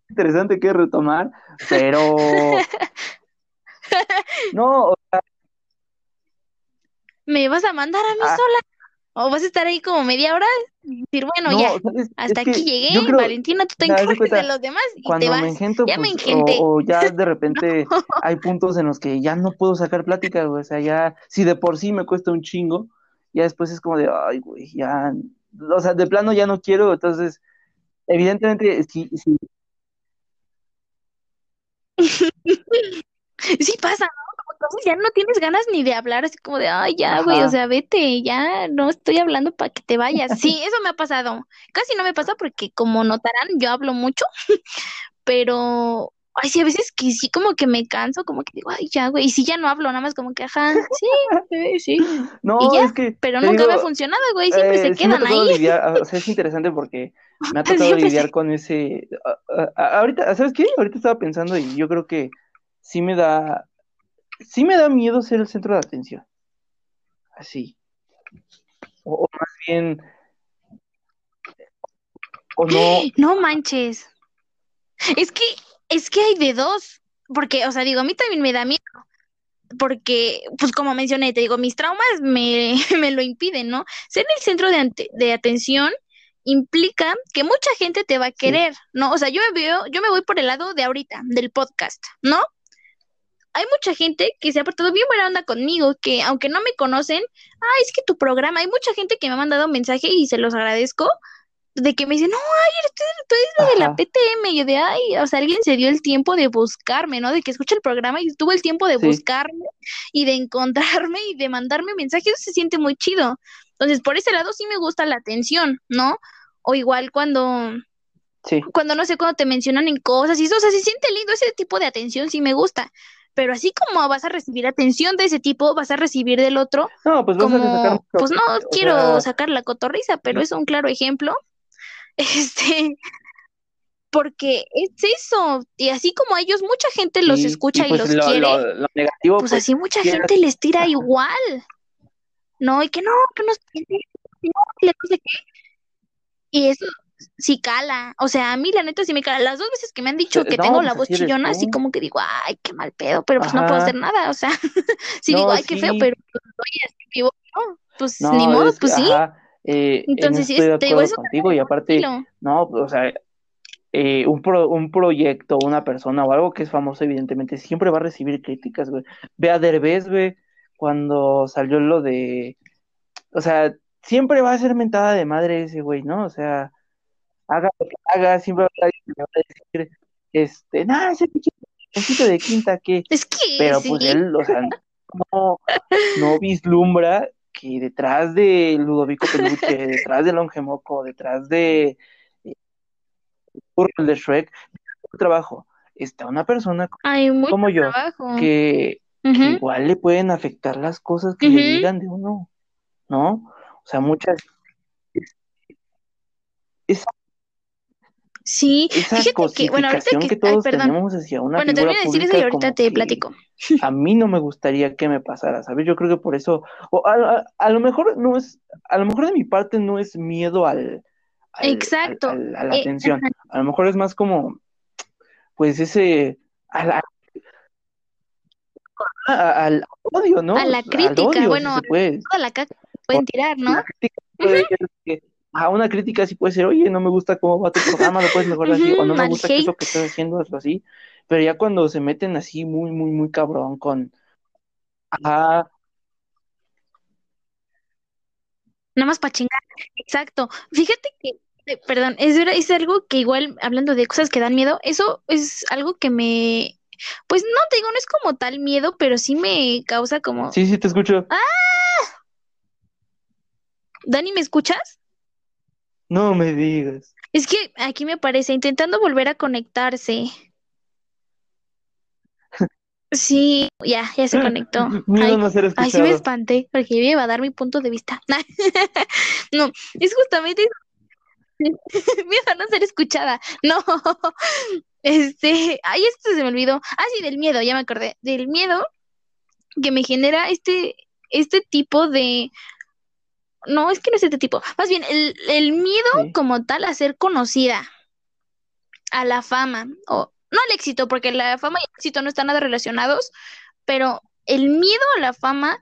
interesante que retomar, pero no, o sea... ¿Me vas a mandar a mí ah. sola? O vas a estar ahí como media hora y decir, bueno, ya, hasta aquí llegué, Valentina, tú te encargas de los demás y te vas. Me engento, ya me pues, O, ya de repente hay puntos en los que ya no puedo sacar plática, güey, o sea, ya, si de por sí me cuesta un chingo, ya después es como de, ay, güey, ya, o sea, de plano ya no quiero, entonces, evidentemente, sí, sí. sí pasa, ¿no? Entonces ya no tienes ganas ni de hablar, así como de, ay, ya, güey, o sea, vete, ya no estoy hablando para que te vayas. Sí, eso me ha pasado. Casi no me pasa porque, como notarán, yo hablo mucho, pero, ay, sí, a veces que sí, como que me canso, como que digo, ay, ya, güey, y si ya no hablo, nada más como que, ajá, sí, sí, sí, No, y ya, es que pero nunca me ha funcionado, güey, siempre eh, se sí quedan tocado ahí. lidiar, o sea, es interesante porque me ha tocado Siempre lidiar con ese, a- a- a- ahorita, ¿sabes qué? Ahorita estaba pensando y yo creo que sí me da, sí me da miedo ser el centro de atención, así, o, o más bien, o no, No manches. Es que, es que hay de dos, porque, o sea, digo, a mí también me da miedo, porque, pues como mencioné, te digo, mis traumas me, me lo impiden, ¿no? Ser el centro de, ante- de atención implica que mucha gente te va a sí, querer, ¿no? O sea, yo me veo, yo me voy por el lado de ahorita, del podcast, ¿no? Hay mucha gente que se ha portado bien buena onda conmigo, que aunque no me conocen, ah, es que tu programa, hay mucha gente que me ha mandado mensaje y se los agradezco, de que me dicen, no, ay, eres tú, tú eres la de la PTM, y yo de, ay, o sea, alguien se dio el tiempo de buscarme, ¿no? De que escucha el programa y tuvo el tiempo de sí, buscarme y de encontrarme y de mandarme mensajes, eso se siente muy chido. Entonces, por ese lado sí me gusta la atención, ¿no? O igual cuando, sí, cuando no sé, cuando te mencionan en cosas y eso, o sea, se siente lindo ese tipo de atención, sí me gusta. Pero así como vas a recibir atención de ese tipo, vas a recibir del otro, no, pues vas a sacar como, pues no quiero sacar la cotorriza, pero es un claro ejemplo. Este, porque es eso, y así como a ellos, mucha gente los y escucha y pues los lo, quiere, lo, lo negativo, pues pues, así mucha gente les tira igual, ¿no? Y que no, que no sé qué, no, no sé qué. Y eso sí cala, o sea, a mí la neta sí me cala. Las dos veces que me han dicho que no, tengo pues la voz así eres chillona, así como que digo, ay, qué mal pedo, pero pues no puedo hacer nada, o sea, sí digo, no, ay, qué feo, pero pues, oye, así vivo, ¿no? Pues ni modo, es que, pues sí. eh, en Entonces sí, estoy de es- te digo, eso contigo y aparte, no, o sea, eh, un, pro- un proyecto, una persona o algo que es famoso, evidentemente, siempre va a recibir críticas, güey. Ve a Derbez, güey, cuando salió lo de, o sea, siempre va a ser mentada de madre ese güey, ¿no? O sea, haga lo que haga, siempre va a decir, este, nah, ese pinche de quinta, que, Es que pero pues él, o sea, no, no vislumbra que detrás de Ludovico Peluche, detrás de Longemoco, detrás de eh, Burro de Shrek, trabajo, está una persona hay como yo trabajo. que, igual le pueden afectar las cosas que le digan de uno, ¿no? O sea, muchas, esa, Sí, esa fíjate que, bueno, ahorita que, todos tenemos hacia una Bueno, figura termino de decir eso y ahorita te platico. a mí no me gustaría que me pasara, ¿sabes? Yo creo que por eso, o a, a- a lo mejor no es, a lo mejor de mi parte no es miedo al, Exacto. al- a la Eh, atención, ajá. a lo mejor es más como, pues ese, a- al odio, ¿no? A la Al crítica, odio, bueno, toda la caca pueden tirar, ¿no? La crítica puede ser que, a una crítica sí puede ser, oye, no me gusta cómo va tu programa, lo puedes mejorar así, o no me gusta que eso hate. que estás haciendo, hazlo así, pero ya cuando se meten así muy, muy, muy cabrón con, ajá, Nada más para chingar. Exacto. Fíjate que, eh, perdón, es, es algo que igual, hablando de cosas que dan miedo, eso es algo que me, pues no te digo, no es como tal miedo, pero sí me causa como, sí, sí te escucho. ah, Dani, ¿me escuchas? No me digas. Es que aquí me parece, intentando volver a conectarse. Sí, ya, ya se conectó. Miedo a Ay, no ser ay, sí me espanté, porque yo iba a dar mi punto de vista. No, es justamente miedo a no ser escuchada. No, este, ay, esto se me olvidó. Ah, sí, del miedo, ya me acordé. Del miedo que me genera este, este tipo de, no, es que no es este tipo. Más bien, el, el miedo Sí. como tal a ser conocida, a la fama, o no al éxito, porque la fama y el éxito no están nada relacionados, pero el miedo a la fama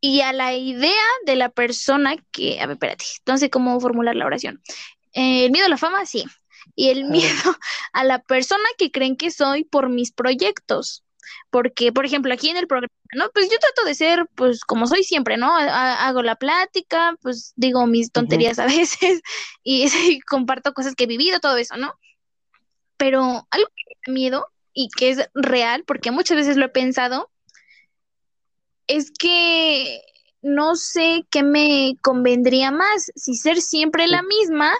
y a la idea de la persona que, a ver, espérate, no sé cómo formular la oración. Eh, el miedo a la fama, sí. Y el miedo a la persona que creen que soy por mis proyectos. Porque, por ejemplo, aquí en el programa, ¿no? Pues yo trato de ser, pues, como soy siempre, ¿no? Ha- Hago la plática, pues digo mis tonterías a veces y, y comparto cosas que he vivido, todo eso, ¿no? Pero algo que me da miedo y que es real, porque muchas veces lo he pensado, es que no sé qué me convendría más, si ser siempre la misma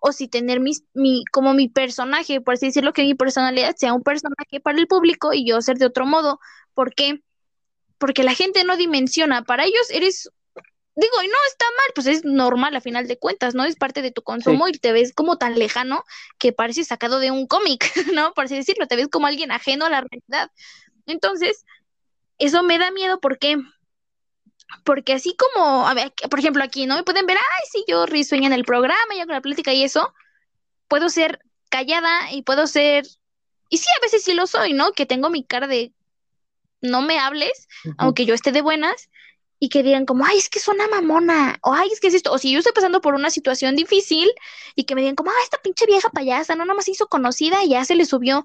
o si tener mis, mi, como mi personaje, por así decirlo, que mi personalidad sea un personaje para el público y yo ser de otro modo. ¿Por qué? Porque la gente no dimensiona, para ellos eres, digo, y no está mal, pues es normal a final de cuentas, ¿no? Es parte de tu consumo y te ves como tan lejano que parece sacado de un cómic, ¿no? Por así decirlo, te ves como alguien ajeno a la realidad. Entonces, eso me da miedo porque porque así como, a ver, por ejemplo, aquí, ¿no? Me pueden ver, ay, sí, yo risueña en el programa, y hago la plática y eso, puedo ser callada y puedo ser, y sí, a veces sí lo soy, ¿no? Que tengo mi cara de no me hables, aunque yo esté de buenas, y que digan como, ay, es que suena mamona, o ay, es que es esto, o si yo estoy pasando por una situación difícil y que me digan como, ay, esta pinche vieja payasa, no, nada más hizo conocida y ya se le subió,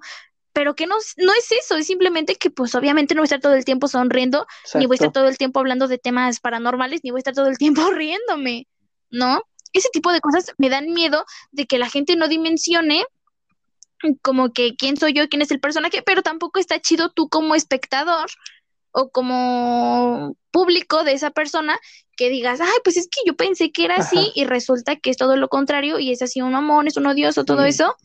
pero que no, no es eso, es simplemente que pues obviamente no voy a estar todo el tiempo sonriendo, ni voy a estar todo el tiempo hablando de temas paranormales, ni voy a estar todo el tiempo riéndome, ¿no? Ese tipo de cosas me dan miedo de que la gente no dimensione como que quién soy yo, quién es el personaje, pero tampoco está chido tú como espectador o como público de esa persona que digas, ay, pues es que yo pensé que era así y resulta que es todo lo contrario y es así un mamón, es un odioso, todo eso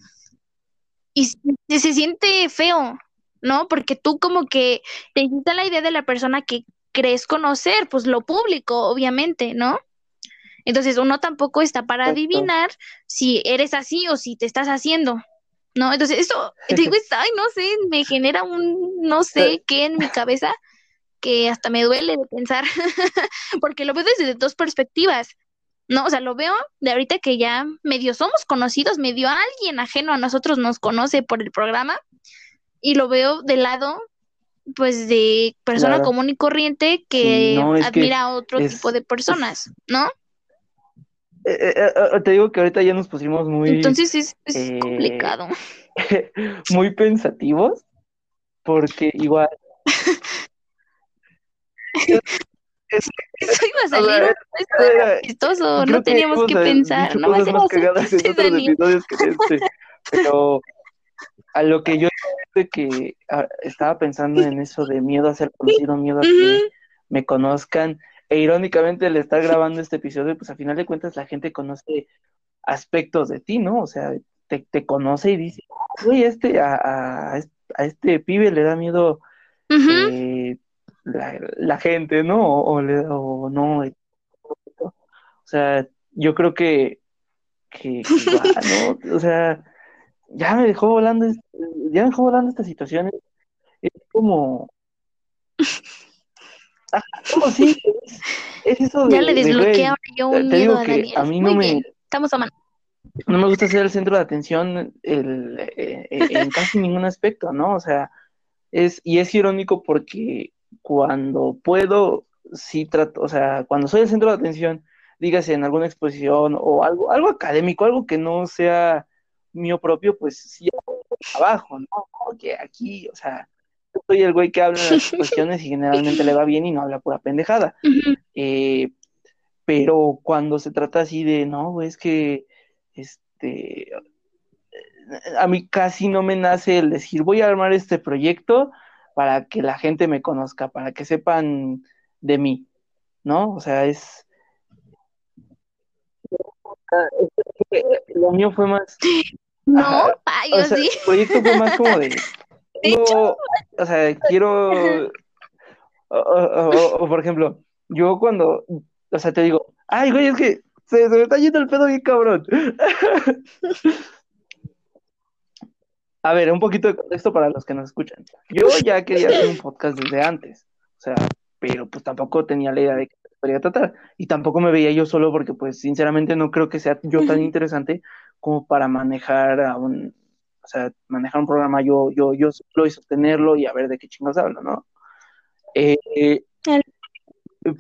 y se, siente feo, ¿no? Porque tú como que te quita la idea de la persona que crees conocer, pues lo público, obviamente, ¿no? Entonces uno tampoco está para adivinar si eres así o si te estás haciendo, ¿no? Entonces eso, digo, ay, no sé, me genera un no sé qué en mi cabeza que hasta me duele de pensar, porque lo veo desde dos perspectivas. No, o sea, lo veo de ahorita que ya medio somos conocidos, medio alguien ajeno a nosotros nos conoce por el programa y lo veo del lado pues de persona común y corriente que admira a otro tipo de personas, ¿no? Eh, eh, eh, te digo que ahorita ya nos pusimos muy... Entonces es, complicado. muy pensativos, porque igual... Eso iba a salir chistoso, no teníamos que pensar, no más cagadas en otros episodios que este, pero a lo que yo que estaba pensando en eso de miedo a ser conocido, miedo a que me conozcan, e irónicamente le estar grabando este episodio, pues a final de cuentas la gente conoce aspectos de ti, ¿no? O sea, te, te conoce y dice, uy, este, a, a, a, este pibe le da miedo eh, la, gente, ¿no? O, o, no. O sea, yo creo que, que, ¿no? O sea, ya me dejó volando, ya me dejó volando esta situación. Es como... Ah, como sí, es, eso de, Ya le desbloqueé ahora yo un te digo que a mí no me... Estamos a mano. No me gusta ser el centro de atención el, eh, eh, en casi ningún aspecto, ¿no? O sea, es, y es irónico porque cuando puedo, sí trato, o sea, cuando soy el centro de atención, dígase en alguna exposición o algo, algo académico, algo que no sea mío propio, pues sí abajo, ¿no? Que aquí, o sea, yo soy el güey que habla en las exposiciones y generalmente le va bien y no habla pura pendejada. Eh, pero cuando se trata así de, no, es que, este, a mí casi no me nace el decir, voy a armar este proyecto para que la gente me conozca, para que sepan de mí, ¿no? O sea, es... Lo mío fue más... No, ay, o sea, sí. El proyecto fue más como de... o sea, quiero... O, por ejemplo, yo cuando... O sea, te digo, ay, güey, es que se, se me está yendo el pedo bien cabrón. A ver, un poquito de contexto para los que nos escuchan. Yo ya quería hacer un podcast desde antes, o sea, pero pues tampoco tenía la idea de que podría tratar. Y tampoco me veía yo solo porque pues sinceramente no creo que sea yo tan interesante como para manejar a un, o sea, manejar un programa yo, yo, yo solo y sostenerlo y a ver de qué chingados hablo, ¿no? Eh,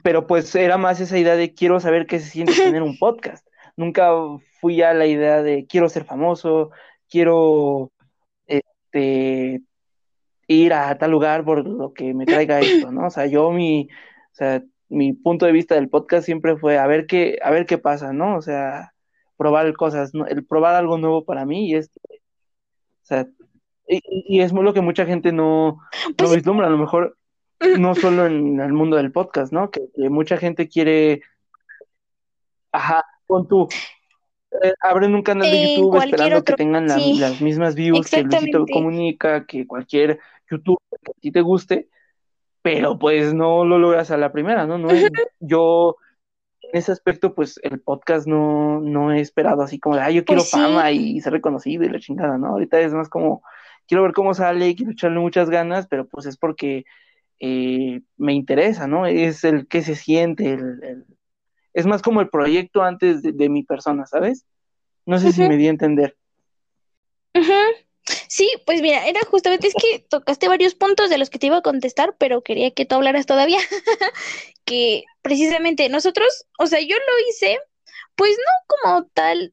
pero pues era más esa idea de quiero saber qué se siente tener un podcast. Nunca fui a la idea de quiero ser famoso, quiero este, ir a tal lugar por lo que me traiga esto, ¿no? O sea, yo mi, o sea, mi punto de vista del podcast siempre fue a ver qué, a ver qué pasa, ¿no? O sea, probar cosas, el probar algo nuevo para mí y es, o sea, y, es lo que mucha gente no, no Pues vislumbra, a lo mejor no solo en el mundo del podcast, ¿no? Que, mucha gente quiere, ajá, con tu, eh, abren un canal de YouTube esperando que tengan las mismas views que Luisito Comunica, que cualquier YouTube que a ti te guste, pero pues no lo logras a la primera, ¿no? no yo en ese aspecto, pues el podcast no, no he esperado así como de, ah, yo quiero pues fama y ser reconocido y la chingada, ¿no? Ahorita es más como, quiero ver cómo sale, quiero echarle muchas ganas, pero pues es porque eh, me interesa, ¿no? Es el que se siente, el, es más como el proyecto antes de, mi persona, ¿sabes? No sé si me di a entender. Sí, pues mira, era justamente es que tocaste varios puntos de los que te iba a contestar, pero quería que tú hablaras todavía. que precisamente nosotros, o sea, yo lo hice, pues no como tal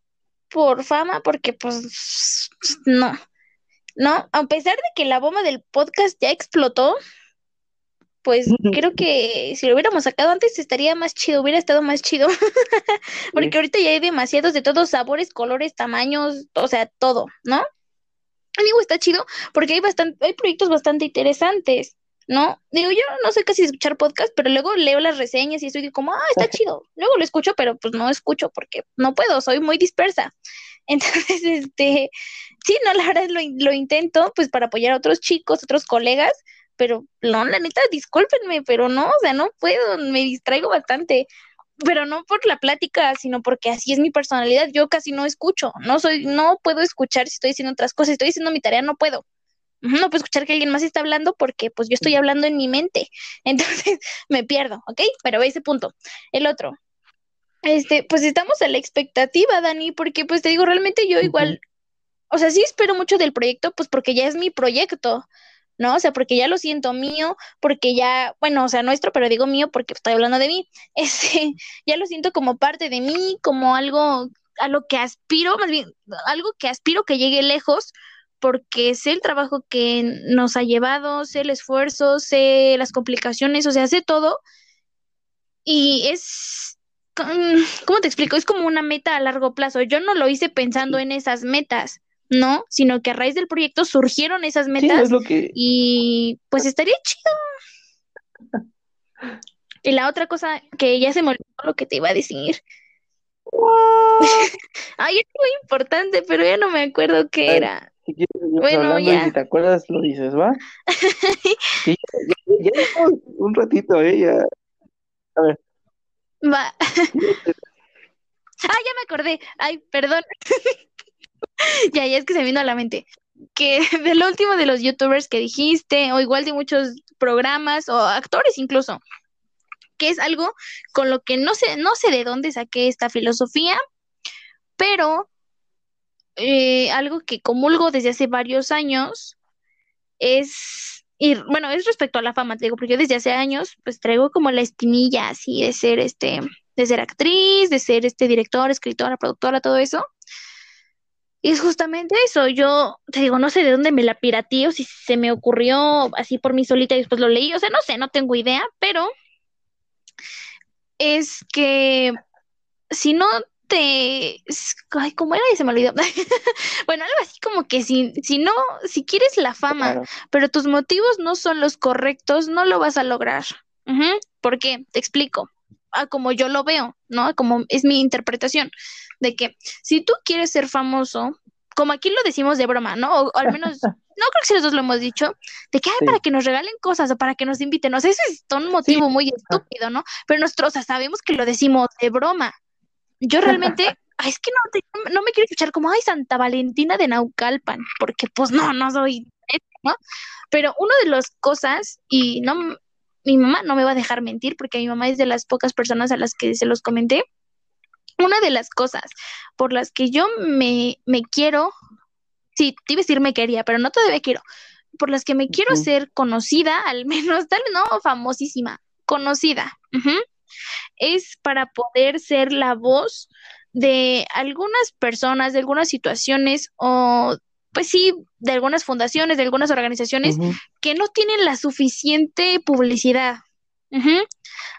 por fama, porque pues no, no, a pesar de que la bomba del podcast ya explotó, pues creo que si lo hubiéramos sacado antes estaría más chido, hubiera estado más chido. Porque ahorita ya hay demasiados de todos sabores, colores, tamaños, o sea, todo, ¿no? Amigo, está chido porque hay bastante, hay proyectos bastante interesantes, ¿no? Digo, yo no sé casi escuchar podcast, pero luego leo las reseñas y estoy como, ah, está chido. Luego lo escucho, pero pues no escucho porque no puedo, soy muy dispersa. Entonces, este, sí, no, la verdad lo, lo intento pues para apoyar a otros chicos, otros colegas, pero no, la neta, discúlpenme, pero no, o sea, no puedo, me distraigo bastante, pero no por la plática, sino porque así es mi personalidad, yo casi no escucho, no soy, no puedo escuchar si estoy diciendo otras cosas, si estoy haciendo mi tarea, no puedo. No puedo escuchar que alguien más está hablando porque pues yo estoy hablando en mi mente. Entonces me pierdo, ¿ok? Pero ese punto. El otro, este, pues estamos a la expectativa, Dani, porque pues te digo, realmente yo igual, o sea, sí espero mucho del proyecto, pues porque ya es mi proyecto. ¿No? O sea, porque ya lo siento mío, porque ya, bueno, o sea, nuestro, pero digo mío porque estoy hablando de mí, este, ya lo siento como parte de mí, como algo a lo que aspiro, más bien, algo que aspiro que llegue lejos, porque sé el trabajo que nos ha llevado, sé el esfuerzo, sé las complicaciones, o sea, sé todo, y es, ¿cómo te explico? Es como una meta a largo plazo. Yo no lo hice pensando en esas metas no, sino que a raíz del proyecto surgieron esas metas y pues estaría chido. y la otra cosa que ya se me olvidó lo que te iba a decir. Ay, es muy importante, pero ya no me acuerdo qué era. bueno, ya. Si te acuerdas, lo dices, ¿va? sí, ya, un ratito, ¿eh? Ya. A ver. Va. ah, ya me acordé. Ay, perdón. ya, ya es que se vino a la mente. Que del último de los youtubers que dijiste, o igual de muchos programas, o actores incluso, que es algo con lo que no sé, no sé de dónde saqué esta filosofía, pero eh, algo que comulgo desde hace varios años es, y bueno, es respecto a la fama, te digo, porque yo desde hace años, pues traigo como la espinilla así de ser este, de ser actriz, de ser este director, escritora, productora, todo eso. Y es justamente eso, yo te digo, no sé de dónde me la pirateé o si se me ocurrió así por mí solita y después lo leí, o sea, no sé, no tengo idea, pero es que si no te... Ay, ¿cómo era? Y se me olvidó. bueno, algo así como que si, si no, si quieres la fama, pero tus motivos no son los correctos, no lo vas a lograr. ¿Por qué? Te explico. A como yo lo veo, ¿no? Como es mi interpretación de que si tú quieres ser famoso, como aquí lo decimos de broma, ¿no? O, al menos, no creo que si nosotros lo hemos dicho, de que, hay para que nos regalen cosas o para que nos inviten, o sea, eso es un motivo muy estúpido, ¿no? Pero nosotros, sabemos que lo decimos de broma. Yo realmente, es que no, no me quiero escuchar como, ay, Santa Valentina de Naucalpan, porque pues no, no soy, ¿no? Pero una de las cosas, y no, mi mamá no me va a dejar mentir, porque mi mamá es de las pocas personas a las que se los comenté, una de las cosas por las que yo me, me quiero, sí, te iba a decir me quería, pero no todavía quiero, por las que me quiero ser conocida, al menos, tal vez no famosísima, conocida, es para poder ser la voz de algunas personas, de algunas situaciones o pues sí, de algunas fundaciones, de algunas organizaciones que no tienen la suficiente publicidad.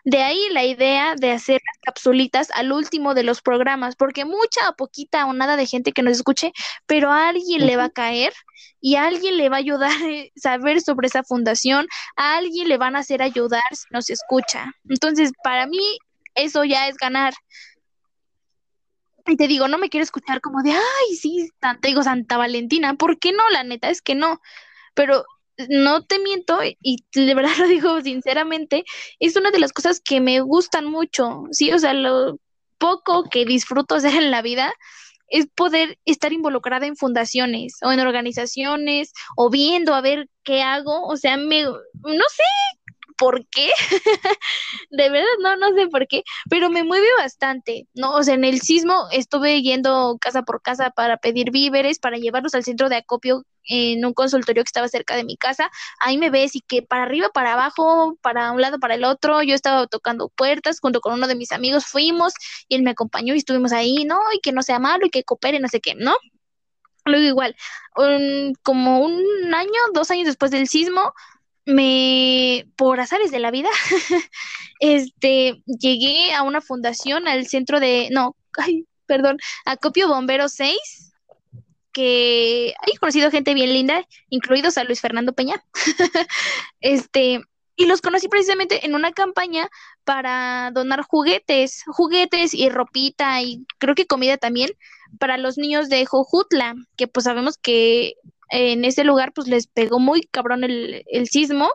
De ahí la idea de hacer las capsulitas al último de los programas, porque mucha o poquita o nada de gente que nos escuche, pero a alguien le va a caer y a alguien le va a ayudar a saber sobre esa fundación, a alguien le van a hacer ayudar si nos escucha. Entonces, para mí, eso ya es ganar. Y te digo, no me quiero escuchar como de, ay, sí, te digo Santa Valentina, ¿por qué no? La neta es que no. Pero no te miento, y de verdad lo digo sinceramente, es una de las cosas que me gustan mucho, ¿sí? O sea, lo poco que disfruto hacer en la vida es poder estar involucrada en fundaciones o en organizaciones o viendo a ver qué hago, o sea, me, no sé, por qué, de verdad no, no sé por qué, pero me mueve bastante, ¿no? O sea, en el sismo estuve yendo casa por casa para pedir víveres, para llevarlos al centro de acopio en un consultorio que estaba cerca de mi casa, ahí me ves y que para arriba, para abajo, para un lado, para el otro, yo estaba tocando puertas junto con uno de mis amigos, fuimos y él me acompañó y estuvimos ahí, ¿no? Y que no sea malo y que coopere, no sé qué, ¿no? Luego igual, como un año, dos años después del sismo, me, por azares de la vida, este, llegué a una fundación, al centro de, no, ay, perdón, Acopio Bombero 6, que he conocido gente bien linda, incluidos a Luis Fernando Peña. este, y los conocí precisamente en una campaña para donar juguetes, juguetes y ropita y creo que comida también para los niños de Jojutla, que pues sabemos que en ese lugar pues les pegó muy cabrón el, el sismo.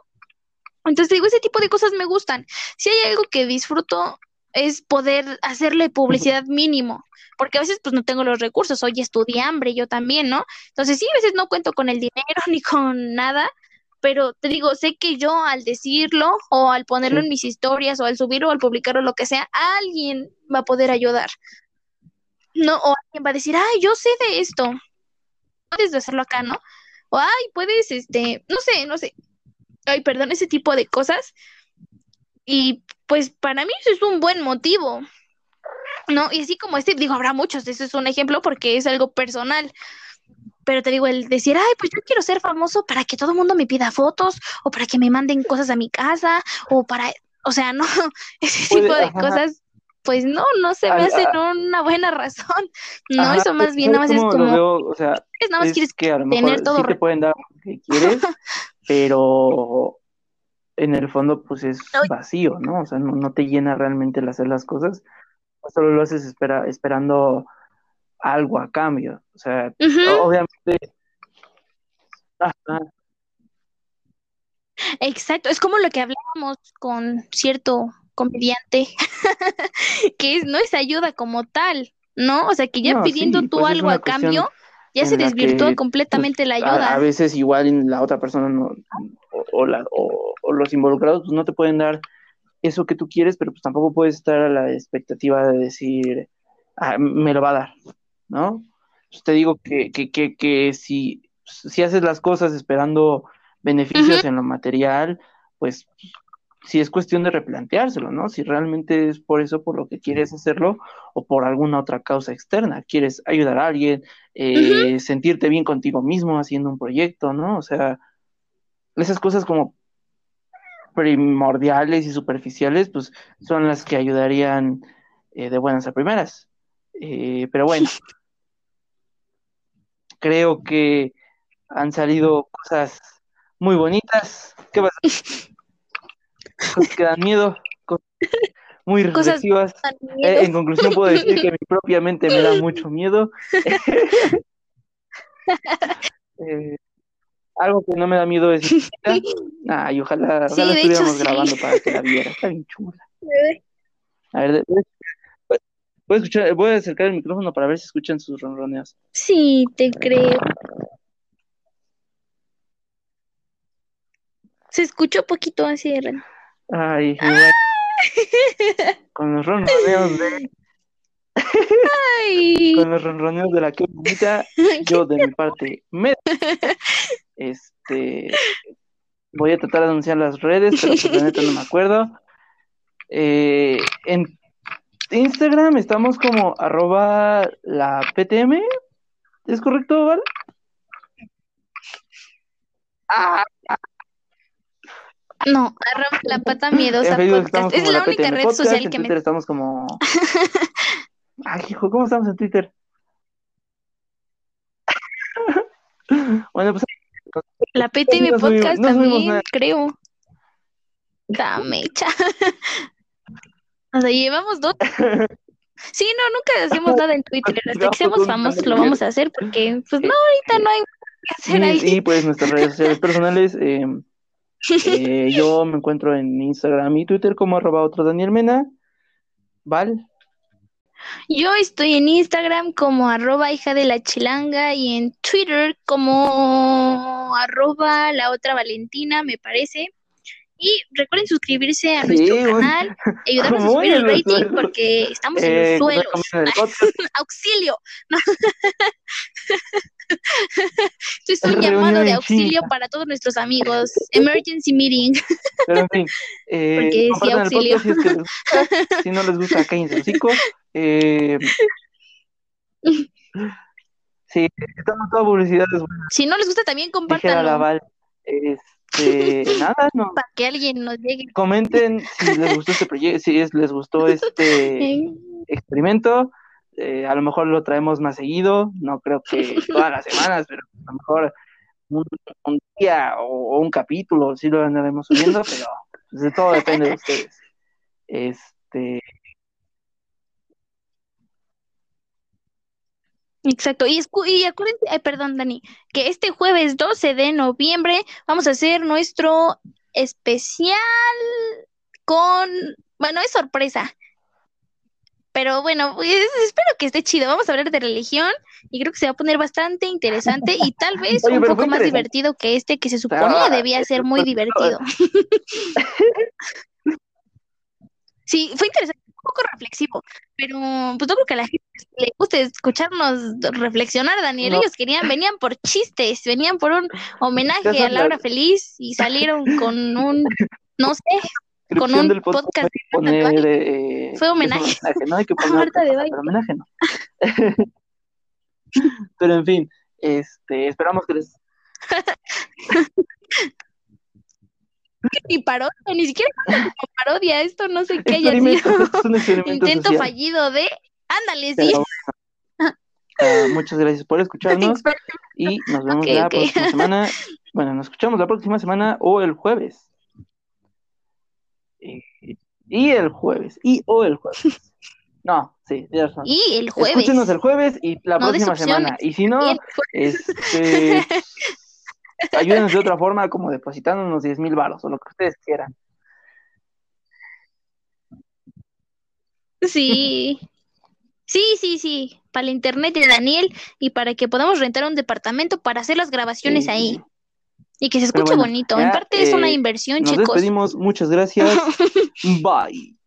Entonces digo, ese tipo de cosas me gustan. Si hay algo que disfruto es poder hacerle publicidad mínimo, porque a veces pues no tengo los recursos, hoy hambre yo también, ¿no? Entonces sí, a veces no cuento con el dinero ni con nada, pero te digo, sé que yo al decirlo o al ponerlo en mis historias o al subirlo o al publicarlo, lo que sea, alguien va a poder ayudar. No, o alguien va a decir, ay, yo sé de esto, puedes hacerlo acá, ¿no? O, ay, puedes, este, no sé, no sé, ay, perdón, ese tipo de cosas. Y pues para mí eso es un buen motivo, ¿no? Y así como este, digo, habrá muchos, ese es un ejemplo porque es algo personal. Pero te digo, el decir, ay, pues yo quiero ser famoso para que todo el mundo me pida fotos, o para que me manden cosas a mi casa, o para, o sea, no, ese tipo de cosas pues no, no se me hace una buena razón. No, eso más bien nada más es como. o sea, es nada más quieres que a lo mejor tener todo. Sí te pueden dar lo que quieres, pero en el fondo, pues es vacío, ¿no? O sea, no, te llena realmente el hacer las cosas. Solo lo haces espera, esperando algo a cambio. O sea, obviamente. Exacto, es como lo que hablábamos con cierto comediante, que no es ayuda como tal, ¿no? O sea, que ya pidiendo tú pues algo a cambio, ya se desvirtúa pues, completamente la ayuda. A, veces igual la otra persona no, o, la, o, los involucrados pues no te pueden dar eso que tú quieres, pero pues tampoco puedes estar a la expectativa de decir, ah, me lo va a dar, ¿no? Pues te digo que, que, que, que si, si haces las cosas esperando beneficios en lo material, pues si es cuestión de replanteárselo, ¿no? Si realmente es por eso por lo que quieres hacerlo o por alguna otra causa externa, quieres ayudar a alguien, eh, sentirte bien contigo mismo haciendo un proyecto, ¿no? O sea, esas cosas como primordiales y superficiales, pues son las que ayudarían eh, de buenas a primeras. Eh, pero bueno, creo que han salido cosas muy bonitas. ¿Qué pasa? cosas que dan miedo, muy reflexivas. Eh, en conclusión puedo decir que mi propia mente me da mucho miedo. Eh, algo que no me da miedo es Ay, ojalá, ojalá estuviéramos grabando para que la viera. Está bien chula. A ver, voy a, escuchar, voy a acercar el micrófono para ver si escuchan sus ronroneos. Sí, te creo. Se escuchó poquito así, Ren. Ay, igual. Con los ronroneos de. Ay. Con los ronroneos de la que bonita, yo de mi parte me. Este. Voy a tratar de anunciar las redes, pero pues, la neta no me acuerdo. Eh, en Instagram estamos como arroba la PTM. ¿Es correcto, Val? Ah, No, arroba la pata miedosa En Facebook podcast. estamos Es como la la única PTM red Podcast, social en que me... Estamos como... Ay, hijo, ¿cómo estamos en Twitter? Bueno, pues La no subimos- podcast no también, nada. creo. Dame, cha. O sea, llevamos dos. Sí, no, nunca hacemos nada en Twitter. Hasta que seamos famosos lo vamos a hacer porque, pues no, ahorita no hay que hacer ahí. y, y, pues nuestras redes sociales personales, eh, eh, yo me encuentro en Instagram y Twitter como arroba otro Daniel Mena, ¿Val? Yo estoy en Instagram como arroba hija de la chilanga y en Twitter como arroba la otra Valentina, me parece. Y recuerden suscribirse a Sí, nuestro canal, ayudarnos a subir el rating suelos. porque estamos en Eh, los suelos. el podcast, ¡Auxilio! Esto es un Reunión llamado de auxilio para todos nuestros amigos. Emergency meeting. pero en fin, eh, Porque sí, compartan el auxilio. si, es que les gusta, si no les gusta, cállense los hocico. Eh, sí, estamos toda publicidad, es buena, Si no les gusta, también dijera la compártanlo Val. Este, nada, no, para que alguien nos llegue. comenten si les gustó este proyecto, si es- les gustó este experimento. eh, a lo mejor lo traemos más seguido, no creo que todas las semanas, pero a lo mejor un, un día o, o un capítulo sí lo andaremos subiendo, pero pues, de todo depende de ustedes. Este, Exacto, y, escu- y acuérdense, ay, perdón, Dani, que este jueves 12 de noviembre vamos a hacer nuestro especial con, bueno, es sorpresa, pero bueno, pues, espero que esté chido. Vamos a hablar de religión y creo que se va a poner bastante interesante y tal vez Oye, un poco más divertido que este que se suponía Ah, debía ser muy divertido. Sí, fue interesante, poco reflexivo, pero pues no creo que a la gente le guste escucharnos reflexionar, Daniel. No. Ellos querían, venían por chistes, venían por un homenaje a Laura Feliz y salieron con un, no sé, con un del podcast que poner, eh, Fue homenaje. No hay que poner Marta de homenaje no. pero en fin, este, esperamos que les ni parodia, ni siquiera como parodia, esto no sé qué haya sido. Intento social. fallido de, ándale, sí. Pero bueno, ah, muchas gracias por escucharnos y nos vemos Ok, la próxima semana. Bueno, nos escuchamos la próxima semana o el jueves. Y, y el jueves. Y o el jueves. No, sí, tienes razón. Y el jueves. Escúchenos el jueves y la No próxima semana. Y si no, este, ayúdenos de otra forma, como depositándonos 10 mil baros o lo que ustedes quieran. Sí. Sí, sí, sí. Para el internet de Daniel y para que podamos rentar un departamento para hacer las grabaciones Sí, ahí. Y que se escuche bueno, bonito. ya, En parte es una eh, inversión, Nos chicos. despedimos. Muchas gracias. Bye.